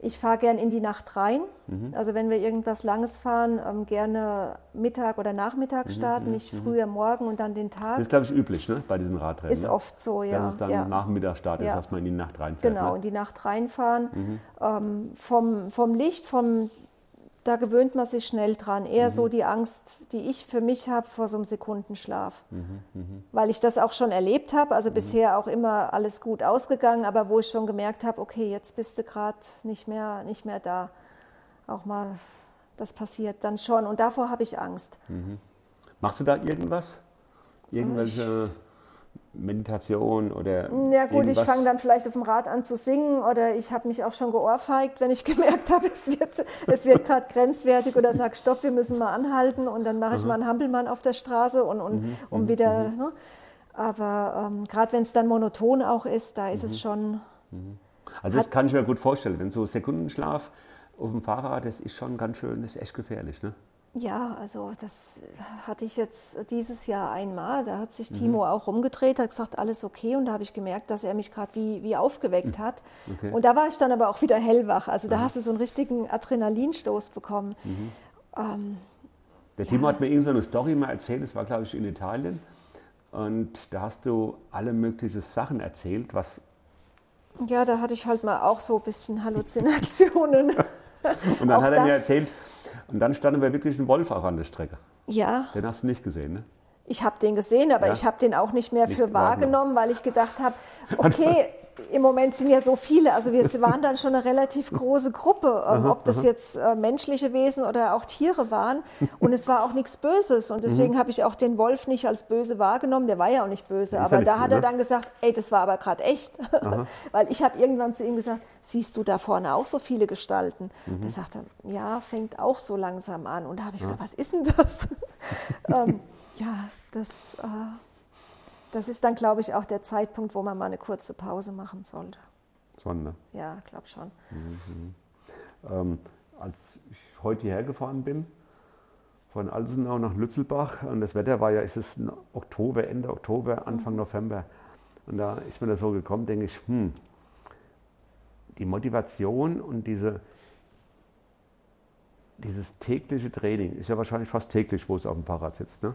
Speaker 3: Ich fahre gern in die Nacht rein. Mhm. Also wenn wir irgendwas Langes fahren, ähm, gerne Mittag oder Nachmittag mhm, starten, mhm. nicht früher morgen und dann den Tag.
Speaker 2: Das ist, glaube ich, üblich ne? bei diesen Radrennen.
Speaker 3: Ist ne? oft so, ja.
Speaker 2: Dass es dann
Speaker 3: ja.
Speaker 2: Nachmittag startet, ja. dass man in die Nacht reinfährt.
Speaker 3: Genau,
Speaker 2: ne?
Speaker 3: in die Nacht reinfahren. Mhm. Ähm, vom, vom Licht, vom da gewöhnt man sich schnell dran. Eher mhm. so die Angst, die ich für mich habe vor so einem Sekundenschlaf. Mhm, mh. Weil ich das auch schon erlebt habe, also mhm. bisher auch immer alles gut ausgegangen, aber wo ich schon gemerkt habe, okay, jetzt bist du gerade nicht mehr, nicht mehr da. Auch mal, das passiert dann schon und davor habe ich Angst.
Speaker 2: Mhm. Machst du da irgendwas? Irgendwelche... Ich Meditation oder.
Speaker 3: Ja gut, irgendwas. ich fange dann vielleicht auf dem Rad an zu singen oder ich habe mich auch schon geohrfeigt, wenn ich gemerkt habe, es wird, es wird gerade grenzwertig oder sage, stopp, wir müssen mal anhalten und dann mache ich mal einen Hampelmann auf der Straße und, und mhm, um mhm, wieder. Mhm. Ne? Aber ähm, gerade wenn es dann monoton auch ist, da ist mhm. es schon.
Speaker 2: Mhm. Also das kann ich mir gut vorstellen, wenn so Sekundenschlaf auf dem Fahrrad, das ist schon ganz schön, das ist echt gefährlich. Ne?
Speaker 3: Ja, also das hatte ich jetzt dieses Jahr einmal. Da hat sich mhm. Timo auch rumgedreht, hat gesagt, alles okay. Und da habe ich gemerkt, dass er mich gerade wie, wie aufgeweckt mhm. hat. Okay. Und da war ich dann aber auch wieder hellwach. Also da mhm. hast du so einen richtigen Adrenalinstoß bekommen. Mhm.
Speaker 2: Ähm, Der Timo ja. hat mir irgendeine Story mal erzählt, das war glaube ich in Italien. Und da hast du alle möglichen Sachen erzählt, was...
Speaker 3: Ja, da hatte ich halt mal auch so ein bisschen Halluzinationen.
Speaker 2: Und dann hat er mir erzählt, und dann standen wir wirklich ein Wolf auch an der Strecke.
Speaker 3: Ja.
Speaker 2: Den hast du nicht gesehen, ne?
Speaker 3: Ich habe den gesehen, aber ja. ich habe den auch nicht mehr nicht für wahrgenommen, weil ich gedacht habe, okay, im Moment sind ja so viele, also wir waren dann schon eine relativ große Gruppe, ähm, ob das jetzt äh, menschliche Wesen oder auch Tiere waren. Und es war auch nichts Böses. Und deswegen mhm. habe ich auch den Wolf nicht als böse wahrgenommen. Der war ja auch nicht böse. aber ja da hat er dann gesagt, ey, das war aber gerade echt. Weil ich habe irgendwann zu ihm gesagt, siehst du da vorne auch so viele Gestalten? Mhm. Er sagte, ja, fängt auch so langsam an. Und da habe ich ja. gesagt, was ist denn das? ähm, ja, das... Äh, das ist dann, glaube ich, auch der Zeitpunkt, wo man mal eine kurze Pause machen sollte.
Speaker 2: Schon, ne?
Speaker 3: Ja, glaube schon.
Speaker 2: Mhm. Ähm, als ich heute hierher gefahren bin, von Alsenau nach Lützelbach, und das Wetter war ja, ist es Oktober, Ende Oktober, Anfang mhm. November. Und da ist mir das so gekommen, denke ich, hm, die Motivation und diese, dieses tägliche Training ist ja wahrscheinlich fast täglich, wo es auf dem Fahrrad sitzt, ne?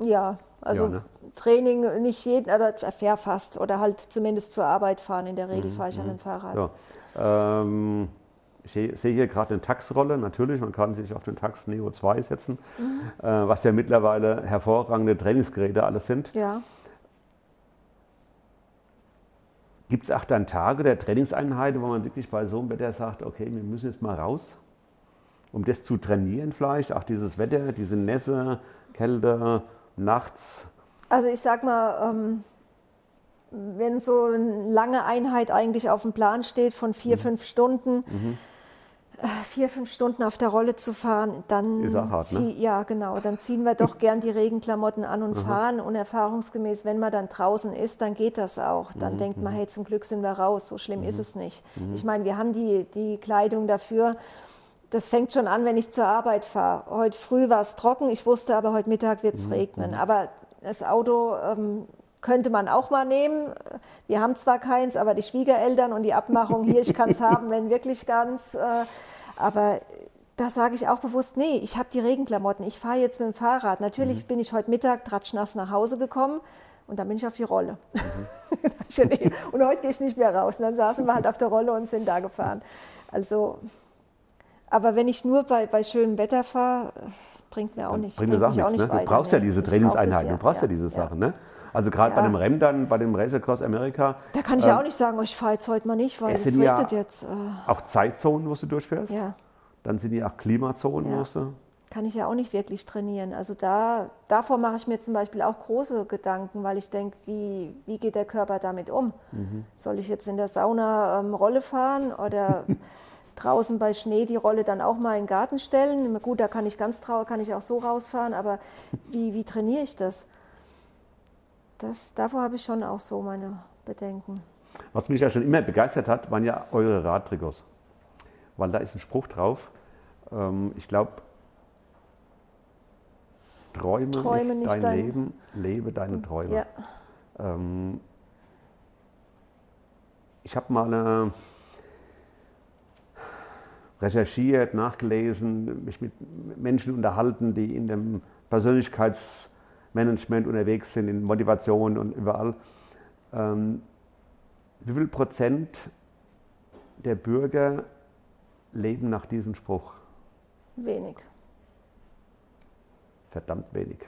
Speaker 3: Ja, also ja, ne? Training nicht jeden, aber fair fast. Oder halt zumindest zur Arbeit fahren. In der Regel mhm, fahre ich mhm. an dem Fahrrad.
Speaker 2: Ja. Ähm, ich sehe hier gerade eine Taxrolle. Natürlich, man kann sich auf den Tax Neo 2 setzen, mhm. äh, was ja mittlerweile hervorragende Trainingsgeräte alles sind.
Speaker 3: Ja.
Speaker 2: Gibt es auch dann Tage der Trainingseinheiten, wo man wirklich bei so einem Wetter sagt, okay, wir müssen jetzt mal raus, um das zu trainieren vielleicht, auch dieses Wetter, diese Nässe, Kälte, nachts?
Speaker 3: Also ich sag mal, ähm, wenn so eine lange Einheit eigentlich auf dem Plan steht von vier, mhm. fünf Stunden, mhm. Äh, vier, fünf Stunden auf der Rolle zu fahren, dann,
Speaker 2: hart, zieh,
Speaker 3: ne? ja, genau, dann ziehen wir doch gern die Regenklamotten an und fahren. Und erfahrungsgemäß, wenn man dann draußen ist, dann geht das auch. Dann mhm. denkt man, mhm. hey, zum Glück sind wir raus, so schlimm ist mhm. es nicht. Mhm. Ich meine, wir haben die, die Kleidung dafür das fängt schon an, wenn ich zur Arbeit fahre. Heute früh war es trocken, ich wusste aber, heute Mittag wird es mhm. regnen. Aber das Auto ähm, könnte man auch mal nehmen. Wir haben zwar keins, aber die Schwiegereltern und die Abmachung hier, ich kann es haben, wenn wirklich ganz. Äh, aber da sage ich auch bewusst, nee, ich habe die Regenklamotten, ich fahre jetzt mit dem Fahrrad. Natürlich mhm. bin ich heute Mittag tratschnass nach Hause gekommen und dann bin ich auf die Rolle. Mhm. und heute gehe ich nicht mehr raus. Und dann saßen wir halt auf der Rolle und sind da gefahren. Also, aber wenn ich nur bei, bei schönem Wetter fahre, bringt mir auch nicht,
Speaker 2: bringt bringt auch nichts, ne? Du brauchst ja diese Trainingseinheiten, du brauchst ja, ja diese Sachen. Ne? Also gerade ja. bei dem Rennen dann, bei dem Race Across America.
Speaker 3: Da kann ich ja ähm, auch nicht sagen, oh, ich fahre jetzt heute mal nicht, weil es, es regnet ja jetzt. Äh.
Speaker 2: Auch Zeitzonen, wo du durchfährst. Ja. Dann sind die auch Klimazonen, ja. du.
Speaker 3: Kann ich ja auch nicht wirklich trainieren. Also da, davor mache ich mir zum Beispiel auch große Gedanken, weil ich denke, wie, wie geht der Körper damit um? Mhm. Soll ich jetzt in der Sauna ähm, Rolle fahren oder draußen bei Schnee die Rolle dann auch mal in den Garten stellen? Gut, da kann ich ganz trauer, kann ich auch so rausfahren, aber wie, wie trainiere ich das? das? Davor habe ich schon auch so meine Bedenken.
Speaker 2: Was mich ja schon immer begeistert hat, waren ja eure Radtrikots. Weil da ist ein Spruch drauf, ähm, ich glaube, träume, träume nicht, dein, dein, Leben, lebe deine Träume. Ja. Ähm, ich habe mal äh, recherchiert, nachgelesen, mich mit Menschen unterhalten, die in dem Persönlichkeitsmanagement unterwegs sind, in Motivation und überall. Ähm, wie viel Prozent der Bürger leben nach diesem Spruch?
Speaker 3: Wenig.
Speaker 2: Verdammt wenig.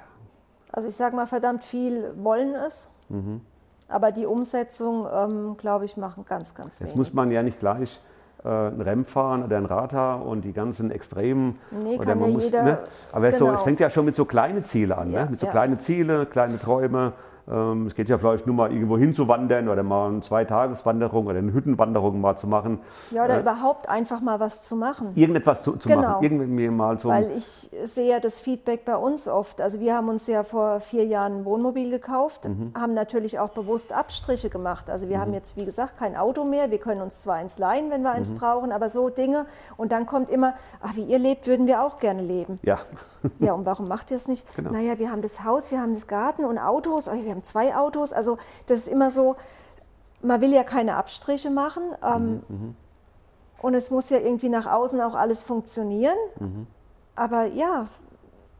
Speaker 3: Also ich sage mal, verdammt viel wollen es. Mhm. Aber die Umsetzung, ähm, glaube ich, machen ganz, ganz
Speaker 2: wenig. Jetzt muss man ja nicht gleich äh, ein Rem fahren oder ein Radar und die ganzen Extremen.
Speaker 3: Nee, oder man ja muss, jeder,
Speaker 2: ne? Aber genau. so, es fängt ja schon mit so kleinen Zielen an. Ja, ne? Mit so ja. kleinen Zielen, kleine Träume. Ähm, es geht ja vielleicht nur mal irgendwo hinzuwandern oder mal eine Zweitageswanderung oder eine Hüttenwanderung mal zu machen.
Speaker 3: Ja, oder äh, überhaupt einfach mal was zu machen.
Speaker 2: Irgendetwas zu, zu genau. machen. Irgendwie mal
Speaker 3: so Weil ich sehe ja das Feedback bei uns oft. Also wir haben uns ja vor vier Jahren ein Wohnmobil gekauft, mhm. haben natürlich auch bewusst Abstriche gemacht. Also wir mhm. haben jetzt, wie gesagt, kein Auto mehr. Wir können uns zwar eins leihen, wenn wir eins mhm. brauchen, aber so Dinge. Und dann kommt immer, ach, wie ihr lebt, würden wir auch gerne leben.
Speaker 2: Ja.
Speaker 3: Ja, und warum macht ihr es nicht? Genau. Naja, wir haben das Haus, wir haben das Garten und Autos. Wir haben zwei Autos. Also das ist immer so, man will ja keine Abstriche machen. Ähm, mhm, mhm, und es muss ja irgendwie nach außen auch alles funktionieren. Mhm. Aber ja,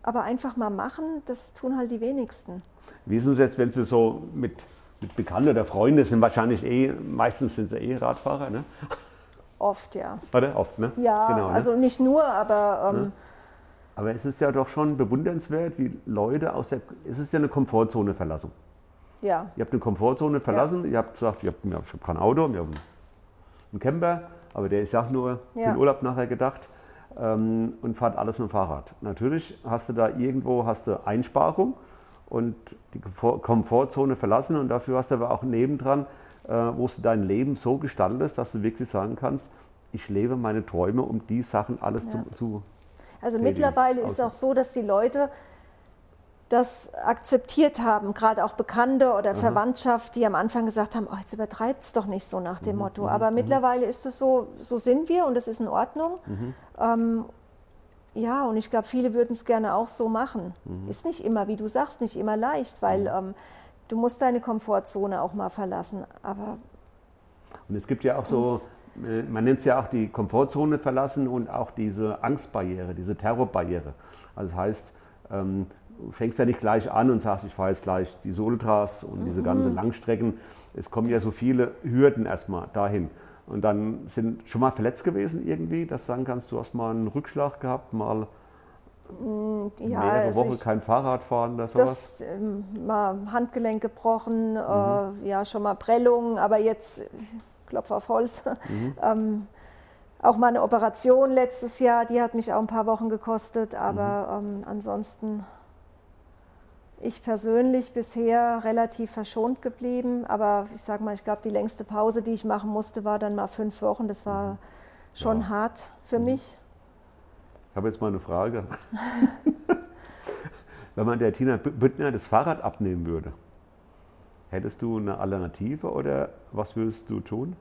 Speaker 3: aber einfach mal machen, das tun halt die wenigsten.
Speaker 2: Wie ist es jetzt, wenn Sie so mit, mit Bekannten oder Freunden sind, wahrscheinlich eh, meistens sind sie eh Radfahrer, ne?
Speaker 3: Oft, ja.
Speaker 2: Oder? Oft, ne?
Speaker 3: Ja, genau, ne? also nicht nur, aber ähm,
Speaker 2: aber es ist ja doch schon bewundernswert, wie Leute aus der. Es ist ja eine Komfortzone-Verlassung.
Speaker 3: Ja.
Speaker 2: Ihr habt eine Komfortzone verlassen, ja. ihr habt gesagt, ihr habt, ich habe kein Auto, wir haben einen Camper, aber der ist ja nur ja. für den Urlaub nachher gedacht ähm, und fahrt alles mit dem Fahrrad. Natürlich hast du da irgendwo hast du Einsparung und die Komfortzone verlassen und dafür hast du aber auch nebendran, äh, wo du dein Leben so gestaltest, dass du wirklich sagen kannst, ich lebe meine Träume, um die Sachen alles ja. zu, zu
Speaker 3: also mittlerweile ist es auch so, dass die Leute das akzeptiert haben, gerade auch Bekannte oder Aha. Verwandtschaft, die am Anfang gesagt haben, oh, jetzt übertreibt es doch nicht so nach dem mhm, Motto. Mhm, Aber mhm. mittlerweile ist es so, so sind wir und das ist in Ordnung. Mhm. Ähm, ja, und ich glaube, viele würden es gerne auch so machen. Mhm. Ist nicht immer, wie du sagst, nicht immer leicht, weil mhm. ähm, du musst deine Komfortzone auch mal verlassen. Aber
Speaker 2: und es gibt ja auch so man nennt es ja auch die Komfortzone verlassen und auch diese Angstbarriere, diese Terrorbarriere. Also das heißt, ähm, du fängst ja nicht gleich an und sagst, ich fahre jetzt gleich diese Ultras und diese ganzen mhm. Langstrecken. Es kommen ja so viele Hürden erstmal dahin. Und dann sind schon mal verletzt gewesen irgendwie, dass du sagen kannst, du hast mal einen Rückschlag gehabt, mal mm, ja, mehrere also Wochen kein Fahrrad fahren oder sowas?
Speaker 3: Das, ähm, mal Handgelenk gebrochen, äh, mhm. äh, ja schon mal Prellungen, aber jetzt Klopf auf Holz. Mhm. ähm, auch meine Operation letztes Jahr, die hat mich auch ein paar Wochen gekostet, aber mhm. ähm, ansonsten ich persönlich bisher relativ verschont geblieben, aber ich sage mal, ich glaube, die längste Pause, die ich machen musste, war dann mal fünf Wochen. Das war mhm. schon ja. hart für mhm. mich.
Speaker 2: Ich habe jetzt mal eine Frage. Wenn man der Tina Büttner das Fahrrad abnehmen würde, Hättest du eine Alternative oder was würdest du tun?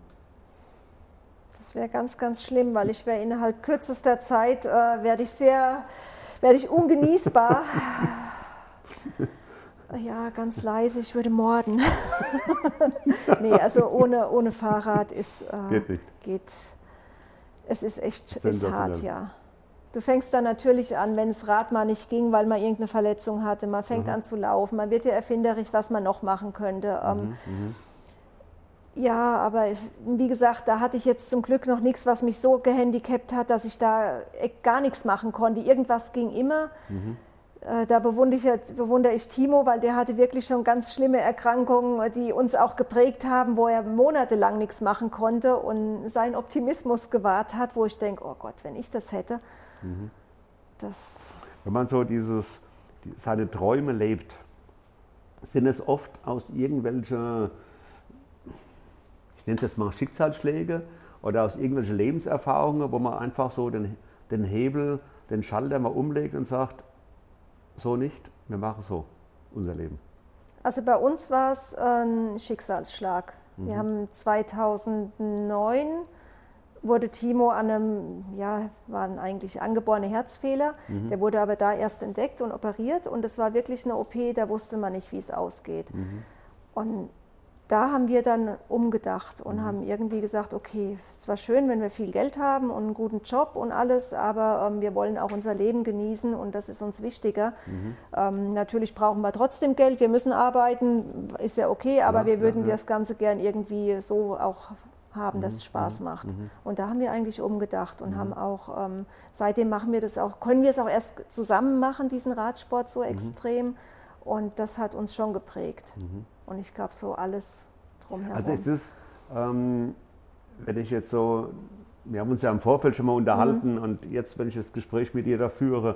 Speaker 3: Das wäre ganz, ganz schlimm, weil ich wäre innerhalb kürzester Zeit, äh, werde ich sehr, werde ich ungenießbar. Ja, ganz leise, ich würde morden. nee, also ohne, ohne Fahrrad ist. Äh,
Speaker 2: Geht nicht.
Speaker 3: Geht, es ist echt ist hart, ja. Du fängst dann natürlich an, wenn das Rad mal nicht ging, weil man irgendeine Verletzung hatte. Man fängt
Speaker 2: Mhm.
Speaker 3: an zu laufen. Man wird ja erfinderisch, was man noch machen könnte. Ähm, ja, aber wie gesagt, da hatte ich jetzt zum Glück noch nichts, was mich so gehandicapt hat, dass ich da e- gar nichts machen konnte. Irgendwas ging immer. Äh, Da bewundere ich, bewundere ich Timo, weil der hatte wirklich schon ganz schlimme Erkrankungen, die uns auch geprägt haben, wo er monatelang nichts machen konnte und seinen Optimismus gewahrt hat, wo ich denke, oh Gott, wenn ich das hätte, das
Speaker 2: Wenn man so dieses, die, seine Träume lebt, sind es oft aus irgendwelchen, ich nenne es jetzt mal Schicksalsschläge oder aus irgendwelchen Lebenserfahrungen, wo man einfach so den, den Hebel, den Schalter mal umlegt und sagt, so nicht, wir machen so unser Leben.
Speaker 3: Also bei uns war es ein Schicksalsschlag.
Speaker 2: Mhm.
Speaker 3: Wir haben 2009 wurde Timo an einem, ja, waren eigentlich angeborene Herzfehler.
Speaker 2: Mhm.
Speaker 3: Der wurde aber da erst entdeckt und operiert und es war wirklich eine OP, da wusste man nicht, wie es ausgeht.
Speaker 2: Mhm.
Speaker 3: Und da haben wir dann umgedacht
Speaker 2: Mhm.
Speaker 3: und haben irgendwie gesagt, okay, es zwar schön, wenn wir viel Geld haben und einen guten Job und alles, aber ähm, wir wollen auch unser Leben genießen und das ist uns wichtiger.
Speaker 2: Mhm.
Speaker 3: Ähm, natürlich brauchen wir trotzdem Geld, wir müssen arbeiten, ist ja okay, aber
Speaker 2: Ja,
Speaker 3: wir
Speaker 2: ja,
Speaker 3: würden
Speaker 2: ja.
Speaker 3: das Ganze gern irgendwie so auch haben,
Speaker 2: Mhm,
Speaker 3: dass es Spaß macht. Und da haben wir eigentlich umgedacht und haben auch, ähm, seitdem machen wir das auch, können wir es auch erst zusammen machen, diesen Radsport
Speaker 2: Mhm.
Speaker 3: so extrem. Und das hat uns schon geprägt. Und ich glaube, so alles drumherum.
Speaker 2: Also ist es, ähm, wenn ich jetzt so, wir haben uns ja im Vorfeld schon mal unterhalten und jetzt, wenn ich das Gespräch mit dir da führe,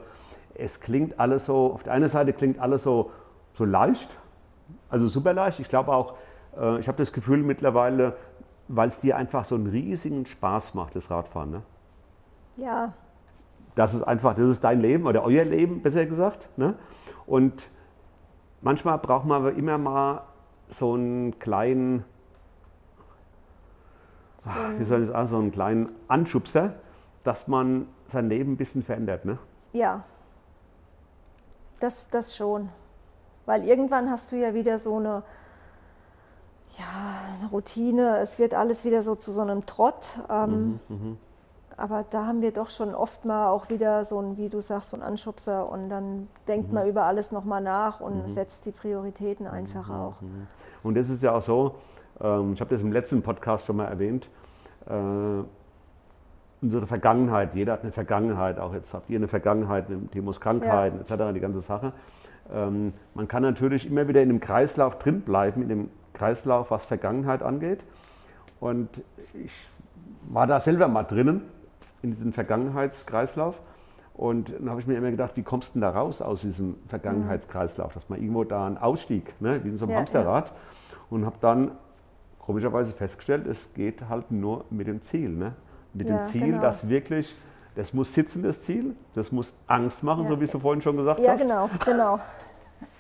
Speaker 2: es klingt alles so, auf der einen Seite klingt alles so, so leicht, also super leicht. Ich glaube auch, äh, ich habe das Gefühl mittlerweile, weil es dir einfach so einen riesigen Spaß macht, das Radfahren. Ne?
Speaker 3: ja,
Speaker 2: Das ist einfach, das ist dein Leben oder euer Leben, besser gesagt. Ne? Und manchmal braucht man immer mal so einen kleinen,
Speaker 3: so
Speaker 2: Ah, wie
Speaker 3: ein,
Speaker 2: soll ich sagen, so einen kleinen Anschubser, dass man sein Leben ein bisschen verändert. Ne?
Speaker 3: ja. Das, das schon. Weil irgendwann hast du ja wieder so eine, ja, eine Routine. Es wird alles wieder so zu so einem Trott. Ähm, Aber da haben wir doch schon oft mal auch wieder so ein, wie du sagst, so ein Anschubser und dann denkt man über alles nochmal nach und setzt die Prioritäten einfach auch.
Speaker 2: Und das ist ja auch so, ähm, ich habe das im letzten Podcast schon mal erwähnt, äh, unsere Vergangenheit, jeder hat eine Vergangenheit, auch jetzt habt ihr eine Vergangenheit, Timos Krankheiten etc., die ganze Sache. Ähm, man kann natürlich immer wieder in dem Kreislauf drin bleiben, in dem Kreislauf, was Vergangenheit angeht. Und ich war da selber mal drinnen, in diesem Vergangenheitskreislauf. Und dann habe ich mir immer gedacht, wie kommst du denn da raus aus diesem Vergangenheitskreislauf? Dass man irgendwo da einen Ausstieg, ne, wie in so einem
Speaker 3: Ja,
Speaker 2: Hamsterrad. Und habe dann komischerweise festgestellt, es geht halt nur mit dem Ziel. Ne? Mit
Speaker 3: Ja,
Speaker 2: dem Ziel,
Speaker 3: genau.
Speaker 2: dass wirklich, das muss sitzen, das Ziel, das muss Angst machen,
Speaker 3: Ja.
Speaker 2: so wie du vorhin schon gesagt
Speaker 3: Ja,
Speaker 2: hast.
Speaker 3: genau, genau.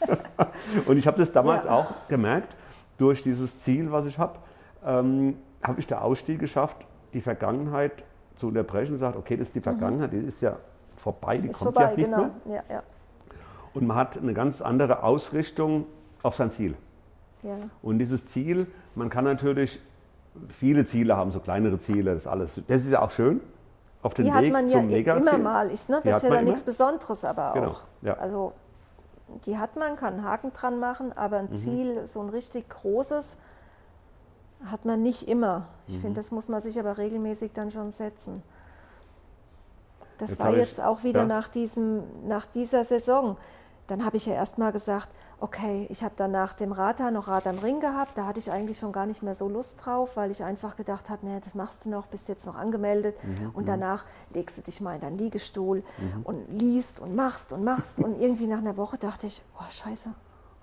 Speaker 2: Und ich habe das damals
Speaker 3: Ja.
Speaker 2: auch gemerkt, durch dieses Ziel, was ich habe, ähm, habe ich den Ausstieg geschafft, die Vergangenheit zu unterbrechen und sagt, okay, das ist die Vergangenheit, die ist ja vorbei, die
Speaker 3: Mhm. Ist
Speaker 2: kommt
Speaker 3: vorbei,
Speaker 2: ja nicht
Speaker 3: genau.
Speaker 2: mehr.
Speaker 3: Ja, ja,
Speaker 2: Und man hat eine ganz andere Ausrichtung auf sein Ziel.
Speaker 3: ja.
Speaker 2: Und dieses Ziel, man kann natürlich viele Ziele haben, so kleinere Ziele, das alles. Das ist ja auch schön. Auf den
Speaker 3: Die hat
Speaker 2: Weg
Speaker 3: man ja
Speaker 2: zum
Speaker 3: immer mal. Ist, ne? Das
Speaker 2: hat
Speaker 3: ist ja dann nichts Besonderes aber auch.
Speaker 2: Genau, ja.
Speaker 3: Also die hat man, kann einen Haken dran machen, aber
Speaker 2: Mhm.
Speaker 3: ein Ziel, so ein richtig großes, hat man nicht immer. Ich
Speaker 2: Mhm.
Speaker 3: finde, das muss man sich aber regelmäßig dann schon setzen. Das
Speaker 2: Jetzt
Speaker 3: war jetzt auch wieder
Speaker 2: ja.
Speaker 3: nach, diesem, nach dieser Saison. Dann habe ich ja erst mal gesagt, okay, ich habe dann nach dem Rata noch Rad am Ring gehabt. Da hatte ich eigentlich schon gar nicht mehr so Lust drauf, weil ich einfach gedacht habe, nee, das machst du noch, bist jetzt noch angemeldet.
Speaker 2: Mhm,
Speaker 3: Und danach legst du dich mal in deinen Liegestuhl und liest und machst und machst. Und irgendwie nach einer Woche dachte ich, oh scheiße,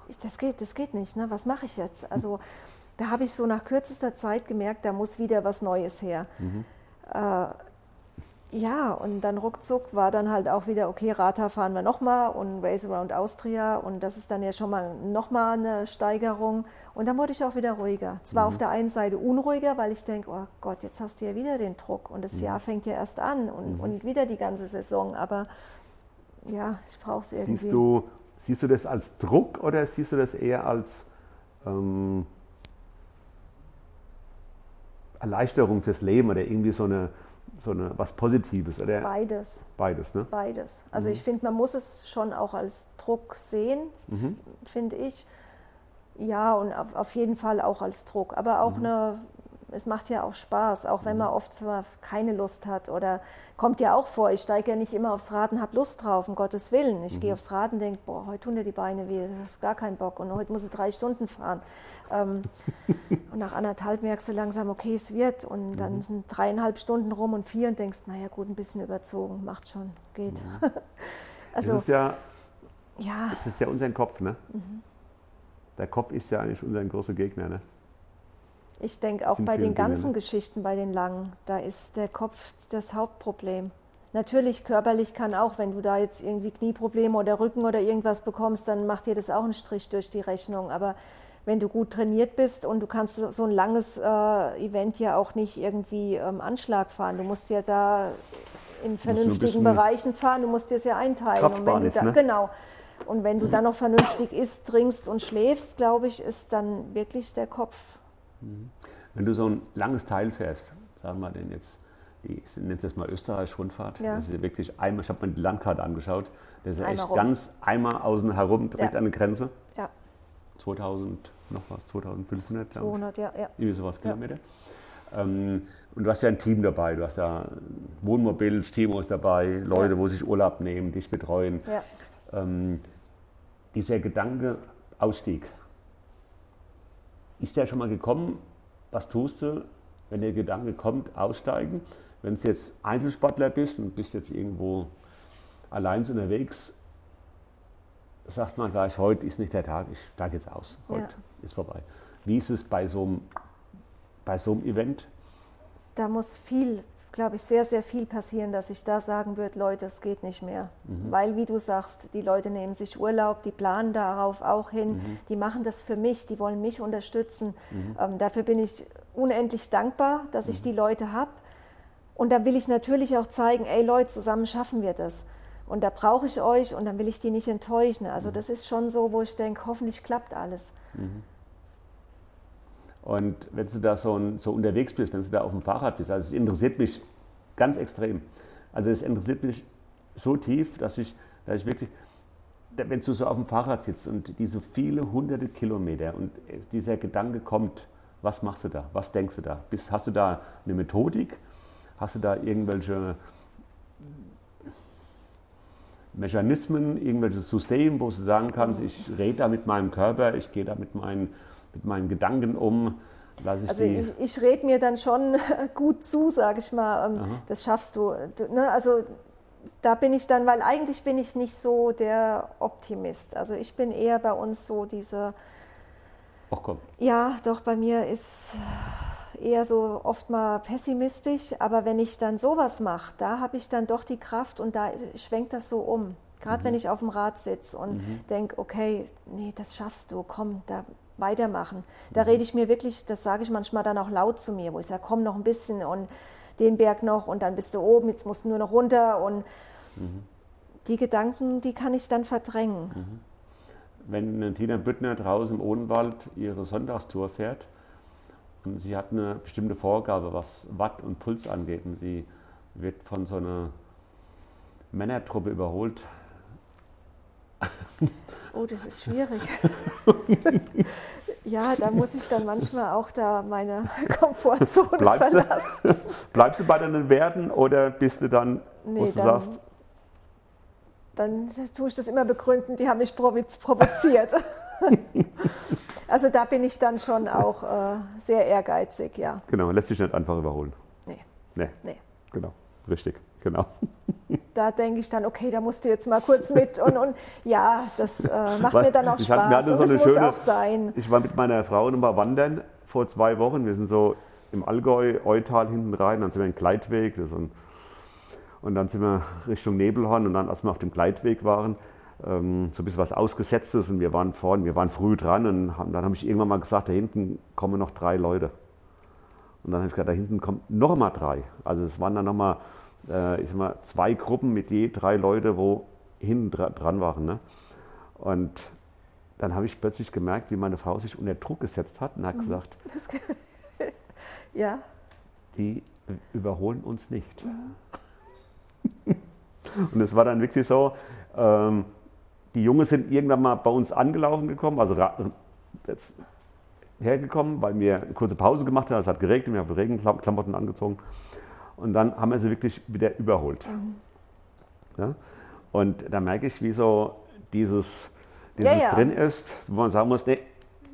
Speaker 3: ich, das, geht, das geht nicht, ne? was mache ich jetzt? Also da habe ich so nach kürzester Zeit gemerkt, da muss wieder was Neues her. Äh, ja, und dann ruckzuck war dann halt auch wieder, okay, Rata fahren wir nochmal und Race Around Austria und das ist dann ja schon mal nochmal eine Steigerung. Und dann wurde ich auch wieder ruhiger. Zwar auf der einen Seite unruhiger, weil ich denke, oh Gott, jetzt hast du ja wieder den Druck und das Jahr fängt ja erst an und, und wieder die ganze Saison, aber ja, ich brauche es irgendwie.
Speaker 2: Siehst du, Siehst du das als Druck oder siehst du das eher als ähm, Erleichterung fürs Leben oder irgendwie so eine, so eine was Positives? Oder?
Speaker 3: Beides.
Speaker 2: Beides, ne?
Speaker 3: Beides. Also mhm. ich finde, man muss es schon auch als Druck sehen, mhm. finde ich. Ja, und auf jeden Fall auch als Druck. Aber auch mhm. eine es macht ja auch Spaß, auch wenn man mhm. oft keine Lust hat oder kommt ja auch vor, ich steige ja nicht immer aufs Rad und habe Lust drauf, um Gottes Willen. Ich mhm. gehe aufs Rad und denke, boah, heute tun dir die Beine weh, du hast gar keinen Bock und heute muss ich drei Stunden fahren. Ähm, und nach anderthalb merkst du langsam, okay, es wird und dann mhm. sind dreieinhalb Stunden rum und vier und denkst, naja gut, ein bisschen überzogen, macht schon, geht.
Speaker 2: Mhm. also, es ist ja, ja. Es ist ja unser Kopf, ne? Mhm. Der Kopf ist ja eigentlich unser großer Gegner, ne?
Speaker 3: Ich denke auch bei den ganzen Dinge. Geschichten, bei den langen, da ist der Kopf das Hauptproblem. Natürlich körperlich kann auch, wenn du da jetzt irgendwie Knieprobleme oder Rücken oder irgendwas bekommst, dann macht dir das auch einen Strich durch die Rechnung. Aber wenn du gut trainiert bist und du kannst so ein langes äh, Event ja auch nicht irgendwie ähm, Anschlag fahren, du musst ja da in vernünftigen Bereichen fahren, du musst dir es ja einteilen.
Speaker 2: Und wenn du da, ne?
Speaker 3: Genau. Und wenn du dann noch vernünftig isst, trinkst und schläfst, glaube ich, ist dann wirklich der Kopf
Speaker 2: Mhm. Wenn du so ein langes Teil fährst, sagen wir denn jetzt, die, ich nenne es jetzt mal Österreich-Rundfahrt, ja. das ist ja wirklich einmal, ich habe mir die Landkarte angeschaut, das ist ja echt rum. ganz einmal außen herum, direkt ja. an der Grenze. Ja. 2000, noch was, 2500?
Speaker 3: 200, ja, ja.
Speaker 2: Irgendwie sowas Kilometer. Ähm, und du hast ja ein Team dabei, du hast ja Wohnmobil, Timo ist dabei, Leute, wo sich Urlaub nehmen, dich betreuen. Ähm, dieser Gedanke, Ausstieg, ist der schon mal gekommen? Was tust du, wenn der Gedanke kommt, aussteigen? Wenn du jetzt Einzelsportler bist und bist jetzt irgendwo allein unterwegs, sagt man gleich, heute ist nicht der Tag, ich steige jetzt aus, heute ja. ist vorbei. Wie ist es bei so einem, bei so einem Event?
Speaker 3: Da muss viel glaube ich, sehr, sehr viel passieren, dass ich da sagen würde, Leute, es geht nicht mehr. Mhm. Weil, wie du sagst, die Leute nehmen sich Urlaub, die planen darauf auch hin, mhm. die machen das für mich, die wollen mich unterstützen. Mhm. Ähm, dafür bin ich unendlich dankbar, dass ich mhm. die Leute habe. Und da will ich natürlich auch zeigen, ey Leute, zusammen schaffen wir das. Und da brauche ich euch und dann will ich die nicht enttäuschen. Also mhm. das ist schon so, wo ich denke, hoffentlich klappt alles.
Speaker 2: Und wenn du da so, so, unterwegs bist, wenn du da auf dem Fahrrad bist, also es interessiert mich ganz extrem. Also es interessiert mich so tief, dass ich, dass ich wirklich, wenn du so auf dem Fahrrad sitzt und diese viele hunderte Kilometer und dieser Gedanke kommt, was machst du da? Was denkst du da? Bist, hast du da eine Methodik? Hast du da irgendwelche Mechanismen, irgendwelche Systeme, wo du sagen kannst, ich rede da mit meinem Körper, ich gehe da mit meinen mit meinen Gedanken um?
Speaker 3: Ich also ich, ich rede mir dann schon gut zu, sage ich mal, ähm, das schaffst du. Ne? Also da bin ich dann, weil eigentlich bin ich nicht so der Optimist. Also ich bin eher bei uns so diese.
Speaker 2: Ach komm.
Speaker 3: Ja, doch, bei mir ist eher so oft mal pessimistisch, aber wenn ich dann sowas mache, da habe ich dann doch die Kraft und da schwenkt das so um. Gerade mhm. wenn ich auf dem Rad sitze und mhm. denke, okay, nee, das schaffst du, komm, da weitermachen. Da rede ich mir wirklich, das sage ich manchmal dann auch laut zu mir, wo ich sage, komm noch ein bisschen und den Berg noch und dann bist du oben, jetzt musst du nur noch runter und mhm. die Gedanken, die kann ich dann verdrängen. Mhm.
Speaker 2: Wenn Tina Büttner draußen im Odenwald ihre Sonntagstour fährt und sie hat eine bestimmte Vorgabe, was Watt und Puls angeht und sie wird von so einer Männertruppe überholt,
Speaker 3: Oh, das ist schwierig. ja, da muss ich dann manchmal auch da meine Komfortzone bleibst verlassen.
Speaker 2: Du, bleibst du bei deinen Werten oder bist du dann, nee, wo du dann, sagst?
Speaker 3: Dann tue ich das immer begründen, die haben mich provoziert. also da bin ich dann schon auch äh, sehr ehrgeizig, ja.
Speaker 2: Genau, lässt sich nicht einfach überholen.
Speaker 3: Nee.
Speaker 2: Nee. nee. Genau, richtig, genau
Speaker 3: da denke ich dann, okay, da musst du jetzt mal kurz mit. Und, und ja, das äh, macht mir dann auch Spaß.
Speaker 2: Hatte, und es muss auch sein. Ich war mit meiner Frau nochmal wandern vor zwei Wochen. Wir sind so im Allgäu, Eutal hinten rein, dann sind wir in Gleitweg. Ein, und dann sind wir Richtung Nebelhorn und dann, als wir auf dem Gleitweg waren, ähm, so ein bisschen was Ausgesetztes und wir waren vorne, wir waren früh dran und haben, dann habe ich irgendwann mal gesagt, da hinten kommen noch drei Leute. Und dann habe ich gesagt, da hinten kommen noch mal drei. Also es waren dann noch mal äh, ich sag mal, zwei Gruppen mit je drei Leute, wo hinten dran waren. Ne? Und dann habe ich plötzlich gemerkt, wie meine Frau sich unter Druck gesetzt hat und hat gesagt,
Speaker 3: Das, ja,
Speaker 2: die überholen uns nicht. Und es war dann wirklich so, ähm, die Jungs sind irgendwann mal bei uns angelaufen gekommen, also hergekommen, weil wir eine kurze Pause gemacht haben, es hat geregnet, wir haben Regenklamotten angezogen und dann haben wir sie wirklich wieder überholt. Ja? Und da merke ich, wie so dieses, dieses
Speaker 3: Ja, ja.
Speaker 2: drin ist, wo man sagen muss, nee,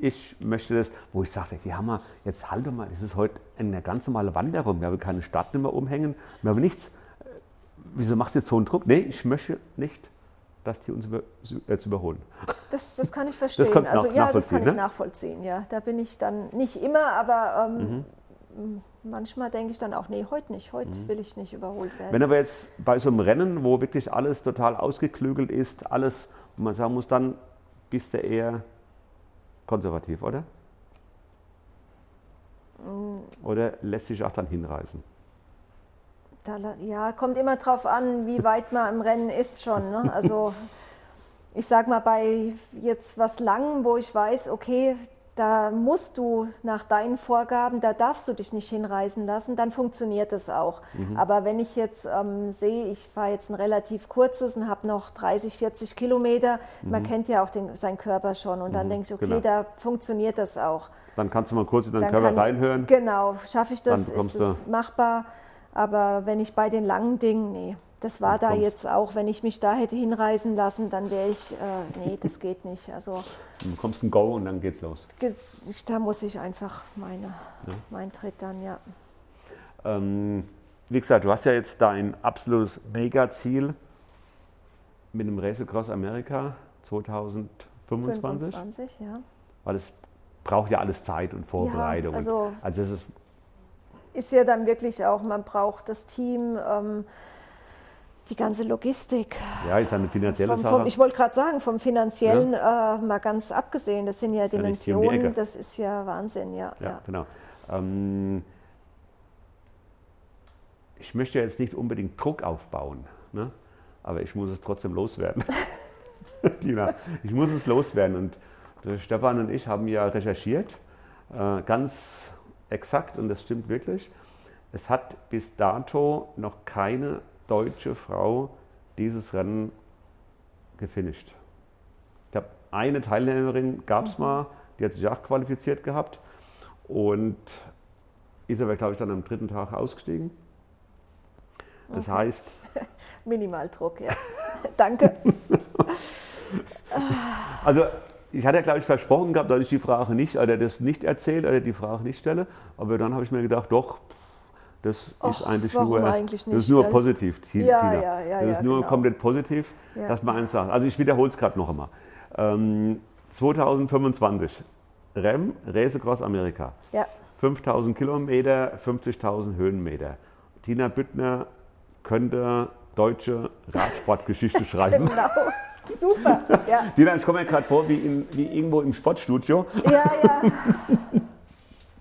Speaker 2: ich möchte das, wo ich sage, die haben wir, jetzt halt doch mal, das ist heute eine ganz normale Wanderung, wir haben keine Startnummer umhängen, wir haben nichts. Äh, Wieso machst du jetzt so einen Druck? Nee, ich möchte nicht, dass die uns über, jetzt überholen.
Speaker 3: das, das kann ich verstehen.
Speaker 2: du
Speaker 3: also ja, das kann ich
Speaker 2: ne? Mhm.
Speaker 3: nachvollziehen. Ja, da bin ich dann nicht immer, aber ähm, manchmal denke ich dann auch, nee, heute nicht. Heute will ich nicht überholt werden.
Speaker 2: Wenn aber jetzt bei so einem Rennen, wo wirklich alles total ausgeklügelt ist, alles, wo man sagen muss, dann bist du eher konservativ, oder? Oder lässt sich auch dann hinreißen?
Speaker 3: Da, ja, kommt immer drauf an, wie weit man im Rennen ist schon. Ne? Also ich sag mal, bei jetzt was Langem, wo ich weiß, okay, da musst du nach deinen Vorgaben, da darfst du dich nicht hinreißen lassen, dann funktioniert es auch. Aber wenn ich jetzt ähm, sehe, ich fahre jetzt ein relativ kurzes und habe noch 30, 40 Kilometer, man kennt ja auch den, seinen Körper schon und dann denke ich, okay,
Speaker 2: genau.
Speaker 3: da funktioniert das auch.
Speaker 2: Dann kannst du mal kurz in deinen
Speaker 3: Dann
Speaker 2: Körper
Speaker 3: kann-
Speaker 2: reinhören.
Speaker 3: Genau, schaffe ich das, ist das machbar. Aber wenn ich bei den langen Dingen, nee, das war da jetzt auch, wenn ich mich da hätte hinreißen lassen, dann wäre ich, äh, nee, das geht nicht. Also
Speaker 2: Du bekommst ein Go und dann geht's los.
Speaker 3: da muss ich einfach meine, mein Tritt dann, ja.
Speaker 2: Ähm, wie gesagt, du hast ja jetzt dein absolutes Mega-Ziel mit dem Race Across America 2025.
Speaker 3: 25, ja.
Speaker 2: Weil es braucht ja alles Zeit und Vorbereitung.
Speaker 3: Ja, also-
Speaker 2: also es ist
Speaker 3: Ist ja dann wirklich auch, man braucht das Team, ähm, die ganze Logistik.
Speaker 2: ja, ist eine finanzielle
Speaker 3: Vom,
Speaker 2: Sache.
Speaker 3: vom, ich wollte gerade sagen, vom finanziellen äh, mal ganz abgesehen, das sind ja
Speaker 2: ja nicht hier um
Speaker 3: Dimensionen, das ist ja Wahnsinn, ja.
Speaker 2: Ja,
Speaker 3: ja.
Speaker 2: genau. Ähm, ich möchte jetzt nicht unbedingt Druck aufbauen, ne? aber ich muss es trotzdem loswerden. Tina, ich muss es loswerden. Und der Stefan und ich haben ja recherchiert, äh, ganz exakt, und das stimmt wirklich. Es hat bis dato noch keine deutsche Frau dieses Rennen gefinisht. Ich habe eine Teilnehmerin, gab es mal, die hat sich auch qualifiziert gehabt und ist aber, glaube ich, dann am dritten Tag ausgestiegen. Das heißt,
Speaker 3: Minimaldruck, ja. Danke.
Speaker 2: also ich hatte ja, glaube ich, versprochen gehabt, dass ich die Frage nicht, oder das nicht erzähle, oder die Frage nicht stelle, aber dann habe ich mir gedacht, doch, das
Speaker 3: Och,
Speaker 2: ist eigentlich nur,
Speaker 3: eigentlich
Speaker 2: das
Speaker 3: nicht,
Speaker 2: ist nur positiv, Ti-
Speaker 3: Ja,
Speaker 2: Tina.
Speaker 3: ja, ja,
Speaker 2: das ist nur
Speaker 3: genau.
Speaker 2: komplett positiv, dass man eins sagt. Also ich wiederhole es gerade noch einmal. Ähm, 2025, REM, Race Across Amerika.
Speaker 3: Ja,
Speaker 2: 5000 Kilometer, 50.000 Höhenmeter. Tina Büttner könnte deutsche Radsportgeschichte schreiben.
Speaker 3: genau. Super. Ja,
Speaker 2: Tina, ich komme mir gerade vor wie, in, wie irgendwo im Sportstudio.
Speaker 3: ja, ja.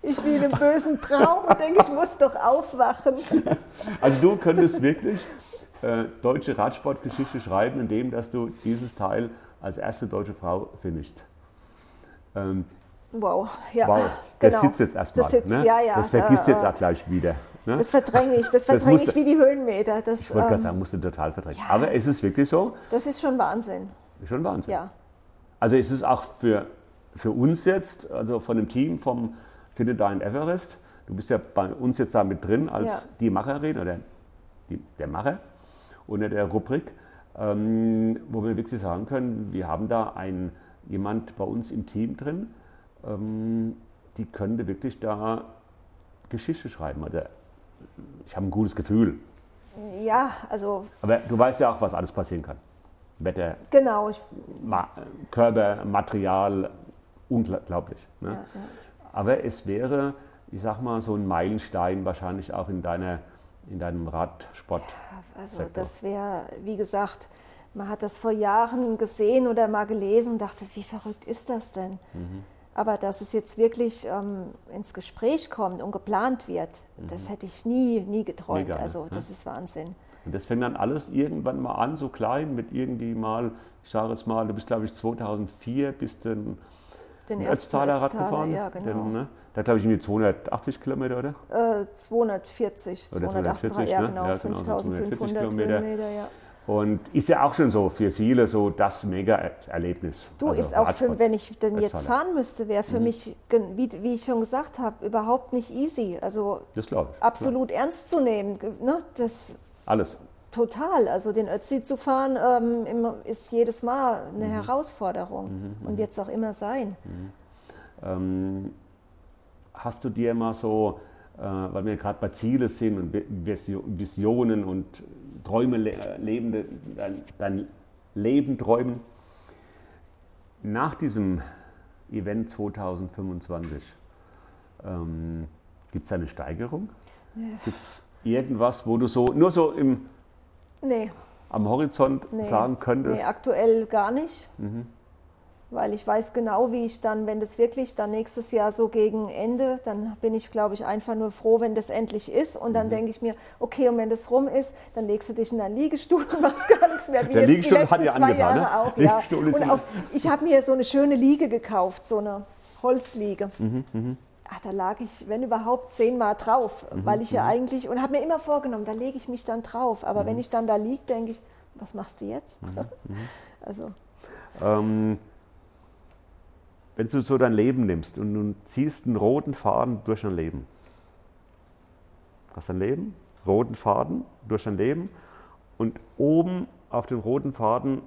Speaker 3: Ich wie in einem bösen Traum und denke, ich muss doch aufwachen.
Speaker 2: Also du könntest wirklich äh, deutsche Radsportgeschichte schreiben, indem dass du dieses Teil als erste deutsche Frau finishst. Ähm,
Speaker 3: Wow, ja.
Speaker 2: wow,
Speaker 3: genau.
Speaker 2: das sitzt jetzt erstmal.
Speaker 3: Das sitzt,
Speaker 2: ne?
Speaker 3: ja, ja.
Speaker 2: Das vergisst
Speaker 3: Äh,
Speaker 2: jetzt auch gleich wieder. Ne?
Speaker 3: Das verdränge ich, das verdränge ich wie die Höhenmeter. Das,
Speaker 2: ich wollte gerade
Speaker 3: ähm,
Speaker 2: sagen, musst du total verdrängen. Aber es ist wirklich so,
Speaker 3: das ist schon Wahnsinn.
Speaker 2: ist schon Wahnsinn.
Speaker 3: Ja,
Speaker 2: Also es ist auch für, für uns jetzt, also von dem Team vom Finde Dein Everest, du bist ja bei uns jetzt da mit drin als
Speaker 3: Ja.
Speaker 2: die Macherin oder die, der Macher unter der Rubrik, ähm, wo wir wirklich sagen können, wir haben da einen, jemand bei uns im Team drin, ähm, die könnte wirklich da Geschichte schreiben. Oder ich habe ein gutes Gefühl.
Speaker 3: ja, also
Speaker 2: Aber du weißt ja auch, was alles passieren kann. Wetter,
Speaker 3: genau. Ich,
Speaker 2: Ma Körper, Material, unglaublich. Ne?
Speaker 3: ja, ja.
Speaker 2: Aber es wäre, ich sag mal, so ein Meilenstein wahrscheinlich auch in, deiner, in deinem Radsport.
Speaker 3: Also das wäre, wie gesagt, man hat das vor Jahren gesehen oder mal gelesen und dachte, wie verrückt ist das denn?
Speaker 2: Mhm.
Speaker 3: Aber dass es jetzt wirklich ähm, ins Gespräch kommt und geplant wird, das hätte ich nie, nie geträumt.
Speaker 2: Mega, ne?
Speaker 3: also das ist Wahnsinn.
Speaker 2: Und das fängt dann alles irgendwann mal an, so klein, mit irgendwie mal, ich sage jetzt mal, du bist glaube ich 2004 bis den,
Speaker 3: Den
Speaker 2: Ötztaler Rad gefahren.
Speaker 3: ja, genau.
Speaker 2: Den, ne? Da glaube ich irgendwie 280 Kilometer, oder?
Speaker 3: Äh, 240,
Speaker 2: Oder
Speaker 3: 238, ja
Speaker 2: ne?
Speaker 3: genau,
Speaker 2: Ja, genau, so
Speaker 3: 5500
Speaker 2: 240
Speaker 3: Kilometer.
Speaker 2: Kilometer.
Speaker 3: ja.
Speaker 2: Und ist ja auch schon so für viele so das Mega-Erlebnis.
Speaker 3: Du,
Speaker 2: Also
Speaker 3: ist auch für, wenn ich denn jetzt fahren müsste, wäre
Speaker 2: Mhm.
Speaker 3: für mich, gen- wie, wie ich schon gesagt habe, überhaupt nicht easy. Also absolut ernst zu nehmen. Ne? Das.
Speaker 2: Alles.
Speaker 3: Total. Also den Ötzi zu fahren, ähm, ist jedes Mal
Speaker 2: Mhm.
Speaker 3: eine Herausforderung und jetzt auch immer sein.
Speaker 2: Ähm, hast du dir mal so, äh, weil wir gerade bei Ziele sind und Vi- Visio- Visionen und Träume le äh, lebende, dein, dein Leben träumen, nach diesem Event 2025, ähm, gibt es eine Steigerung? Gibt es irgendwas, wo du so, nur so im,
Speaker 3: Nee,
Speaker 2: am Horizont
Speaker 3: nee.
Speaker 2: sagen könntest,
Speaker 3: Nee, aktuell gar nicht.
Speaker 2: Mhm.
Speaker 3: Weil ich weiß genau, wie ich dann, wenn das wirklich dann nächstes Jahr so gegen Ende, dann bin ich, glaube ich, einfach nur froh, wenn das endlich ist. Und
Speaker 2: Mhm.
Speaker 3: dann denke ich mir, okay, und wenn das rum ist, dann legst du dich in deinen Liegestuhl und machst gar nichts mehr. Wie
Speaker 2: Der
Speaker 3: jetzt die
Speaker 2: Liegestuhl hat
Speaker 3: letzten
Speaker 2: ja
Speaker 3: zwei
Speaker 2: angetan,
Speaker 3: Jahre
Speaker 2: ne?
Speaker 3: auch. Ja.
Speaker 2: Liegestuhl ist
Speaker 3: Und auf, ich habe mir so eine schöne Liege gekauft, so eine Holzliege.
Speaker 2: Mhm,
Speaker 3: Ach, da lag ich, wenn überhaupt, zehnmal drauf,
Speaker 2: Mhm,
Speaker 3: weil ich ja eigentlich, und habe mir immer vorgenommen, da lege ich mich dann drauf. Aber
Speaker 2: Mhm.
Speaker 3: wenn ich dann da liege, denke ich, was machst du jetzt? Also,
Speaker 2: Ähm, wenn du so dein Leben nimmst und du ziehst einen roten Faden durch dein Leben, hast dein Leben, roten Faden durch dein Leben und oben auf dem roten Faden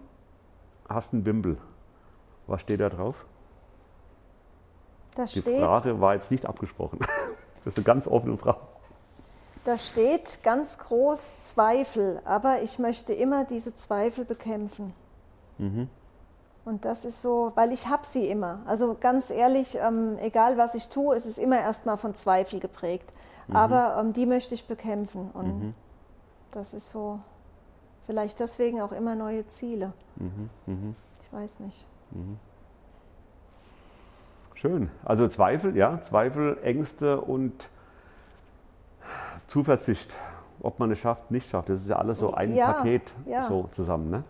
Speaker 2: hast du einen Wimpel. Was steht da drauf?
Speaker 3: Da
Speaker 2: Die
Speaker 3: steht,
Speaker 2: Frage war jetzt nicht abgesprochen. Das ist eine ganz offene Frage.
Speaker 3: da steht ganz groß Zweifel, aber ich möchte immer diese Zweifel bekämpfen.
Speaker 2: Mhm.
Speaker 3: Und das ist so, weil ich habe sie immer. Also ganz ehrlich, ähm, egal was ich tue, es ist immer erstmal von Zweifel geprägt.
Speaker 2: Mhm.
Speaker 3: Aber ähm, die möchte ich bekämpfen. Und das ist so, vielleicht deswegen auch immer neue Ziele.
Speaker 2: Mhm.
Speaker 3: Ich weiß nicht.
Speaker 2: Schön. Also Zweifel, ja, Zweifel, Ängste und Zuversicht, ob man es schafft, nicht schafft. Das ist ja alles so ein
Speaker 3: Ja,
Speaker 2: Paket
Speaker 3: ja.
Speaker 2: so zusammen. Ne?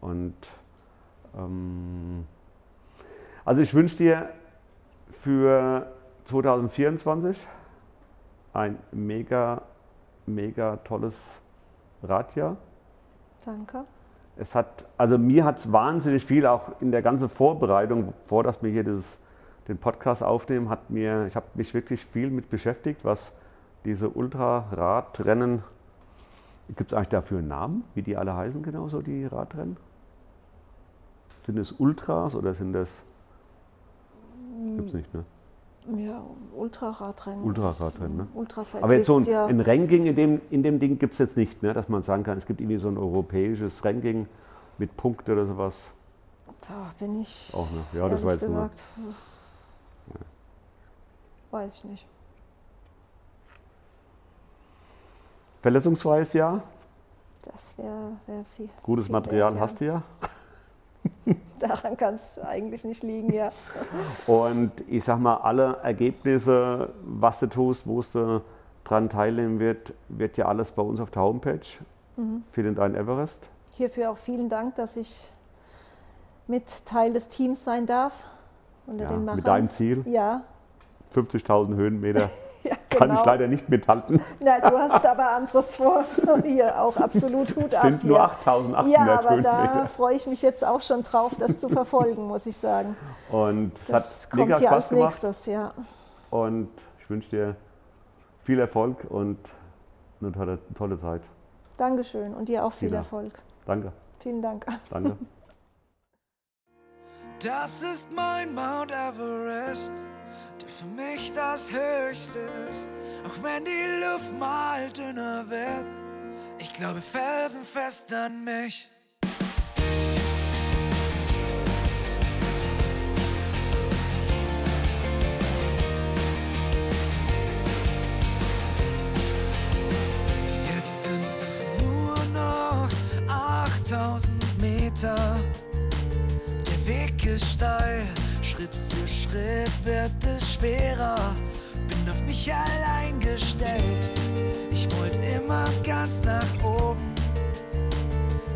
Speaker 2: Und ähm, also ich wünsche dir für 2024 ein mega, mega tolles Radjahr.
Speaker 3: Danke.
Speaker 2: Es hat, also mir hat es wahnsinnig viel, auch in der ganzen Vorbereitung, vor dass wir hier dieses, den Podcast aufnehmen, hat mir, ich habe mich wirklich viel mit beschäftigt, was diese Ultraradrennen, gibt es eigentlich dafür einen Namen, wie die alle heißen genauso, die Radrennen? Sind es Ultras oder sind das, gibt es nicht, ne?
Speaker 3: Ja, Ultraradrennen.
Speaker 2: Ultraradrennen, ne?
Speaker 3: Ultracyclist,
Speaker 2: Aber jetzt so ein,
Speaker 3: ja.
Speaker 2: ein Ranking in dem, in dem Ding gibt es jetzt nicht, ne? dass man sagen kann, es gibt irgendwie so ein europäisches Ranking mit Punkten oder sowas.
Speaker 3: Da bin ich.
Speaker 2: Auch ne? Ja, das war jetzt nur.
Speaker 3: Weiß ich nicht.
Speaker 2: Verletzungsfreies Jahr,
Speaker 3: Das wäre wär viel.
Speaker 2: gutes
Speaker 3: viel
Speaker 2: Material
Speaker 3: wert,
Speaker 2: hast du ja.
Speaker 3: Daran kann es eigentlich nicht liegen, ja.
Speaker 2: Und ich sag mal, alle Ergebnisse, was du tust, wo du dran teilnehmen wird, wird ja alles bei uns auf der Homepage.
Speaker 3: Mhm.
Speaker 2: Vielen Dank, Everest.
Speaker 3: Hierfür auch vielen Dank, dass ich mit Teil des Teams sein darf. Unter
Speaker 2: Ja,
Speaker 3: den Machern.
Speaker 2: mit deinem Ziel,
Speaker 3: Ja,
Speaker 2: 50.000 Höhenmeter,
Speaker 3: ja
Speaker 2: kann
Speaker 3: genau.
Speaker 2: ich leider nicht mithalten.
Speaker 3: Na, du hast aber anderes vor. Hier auch absolut Hut
Speaker 2: Es
Speaker 3: ab.
Speaker 2: sind nur
Speaker 3: hier.
Speaker 2: 8.800
Speaker 3: Ja, aber da
Speaker 2: Höhenmeter.
Speaker 3: freue ich mich jetzt auch schon drauf, das zu verfolgen, muss ich sagen.
Speaker 2: Und
Speaker 3: Das
Speaker 2: hat
Speaker 3: kommt ja
Speaker 2: Spaß
Speaker 3: als
Speaker 2: gemacht.
Speaker 3: nächstes, ja.
Speaker 2: Und ich wünsche dir viel Erfolg und eine tolle, tolle Zeit.
Speaker 3: Dankeschön und dir auch viel
Speaker 2: Tina.
Speaker 3: Erfolg.
Speaker 2: Danke,
Speaker 3: Vielen Dank.
Speaker 2: danke.
Speaker 1: Das ist mein Mount Everest, der für mich das Höchste ist. Auch wenn die Luft mal dünner wird, ich glaube felsenfest an mich. Jetzt sind es nur noch 8000 Meter. Der Weg ist steil, Schritt für Schritt wird es schwerer, bin auf mich allein gestellt. Ich wollte immer ganz nach oben,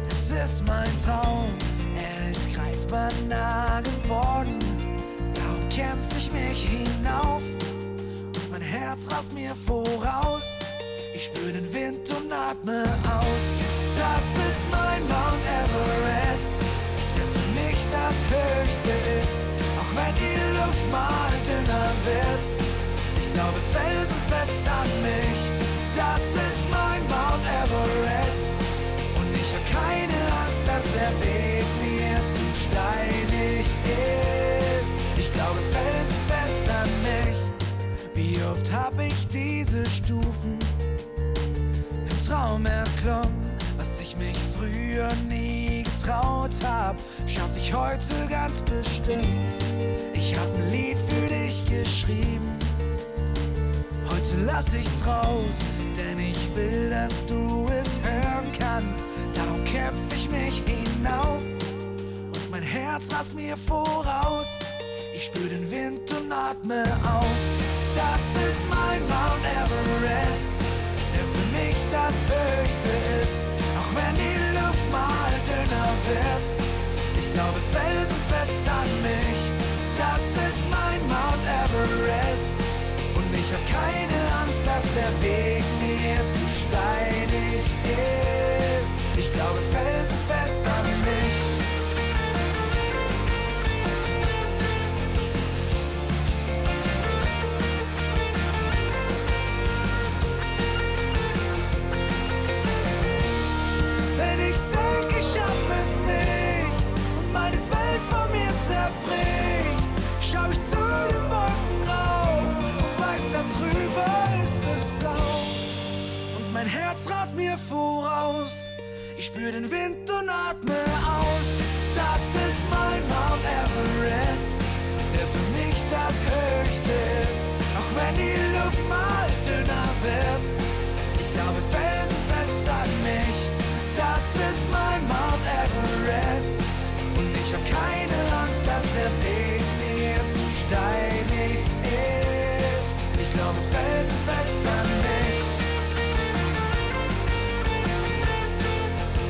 Speaker 1: das ist mein Traum. Er ist greifbar nah geworden, darum kämpf ich mich hinauf und mein Herz rast mir voraus. Ich spüre den Wind und atme aus. Das ist mein Mount Everest, der für mich das Höchste ist. Wenn die Luft mal dünner wird, ich glaube felsenfest an mich. Das ist mein Mount Everest und ich hab keine Angst, dass der Weg mir zu steinig ist. Ich glaube felsenfest an mich. Wie oft hab ich diese Stufen im Traum erklommen, was ich mich früher nie getraut hab, schaff ich heute ganz bestimmt. Ich hab ein Lied für dich geschrieben. Heute lass ich's raus, denn ich will, dass du es hören kannst. Darum kämpf ich mich hinauf und mein Herz rast mir voraus. Ich spür den Wind und atme aus. Das ist mein Mount Everest, der für mich das Höchste ist. Glaube felsenfest an mich. Das ist mein Mount Everest. Und ich hab keine Angst, dass der Weg mir voraus, ich spür den Wind und atme aus. Das ist mein Mount Everest, der für mich das Höchste ist. Auch wenn die Luft mal dünner wird, ich glaube felsenfest an mich. Das ist mein Mount Everest. Und ich hab keine Angst, dass der Weg mir zu steinig ist. Ich glaube felsenfest an mich.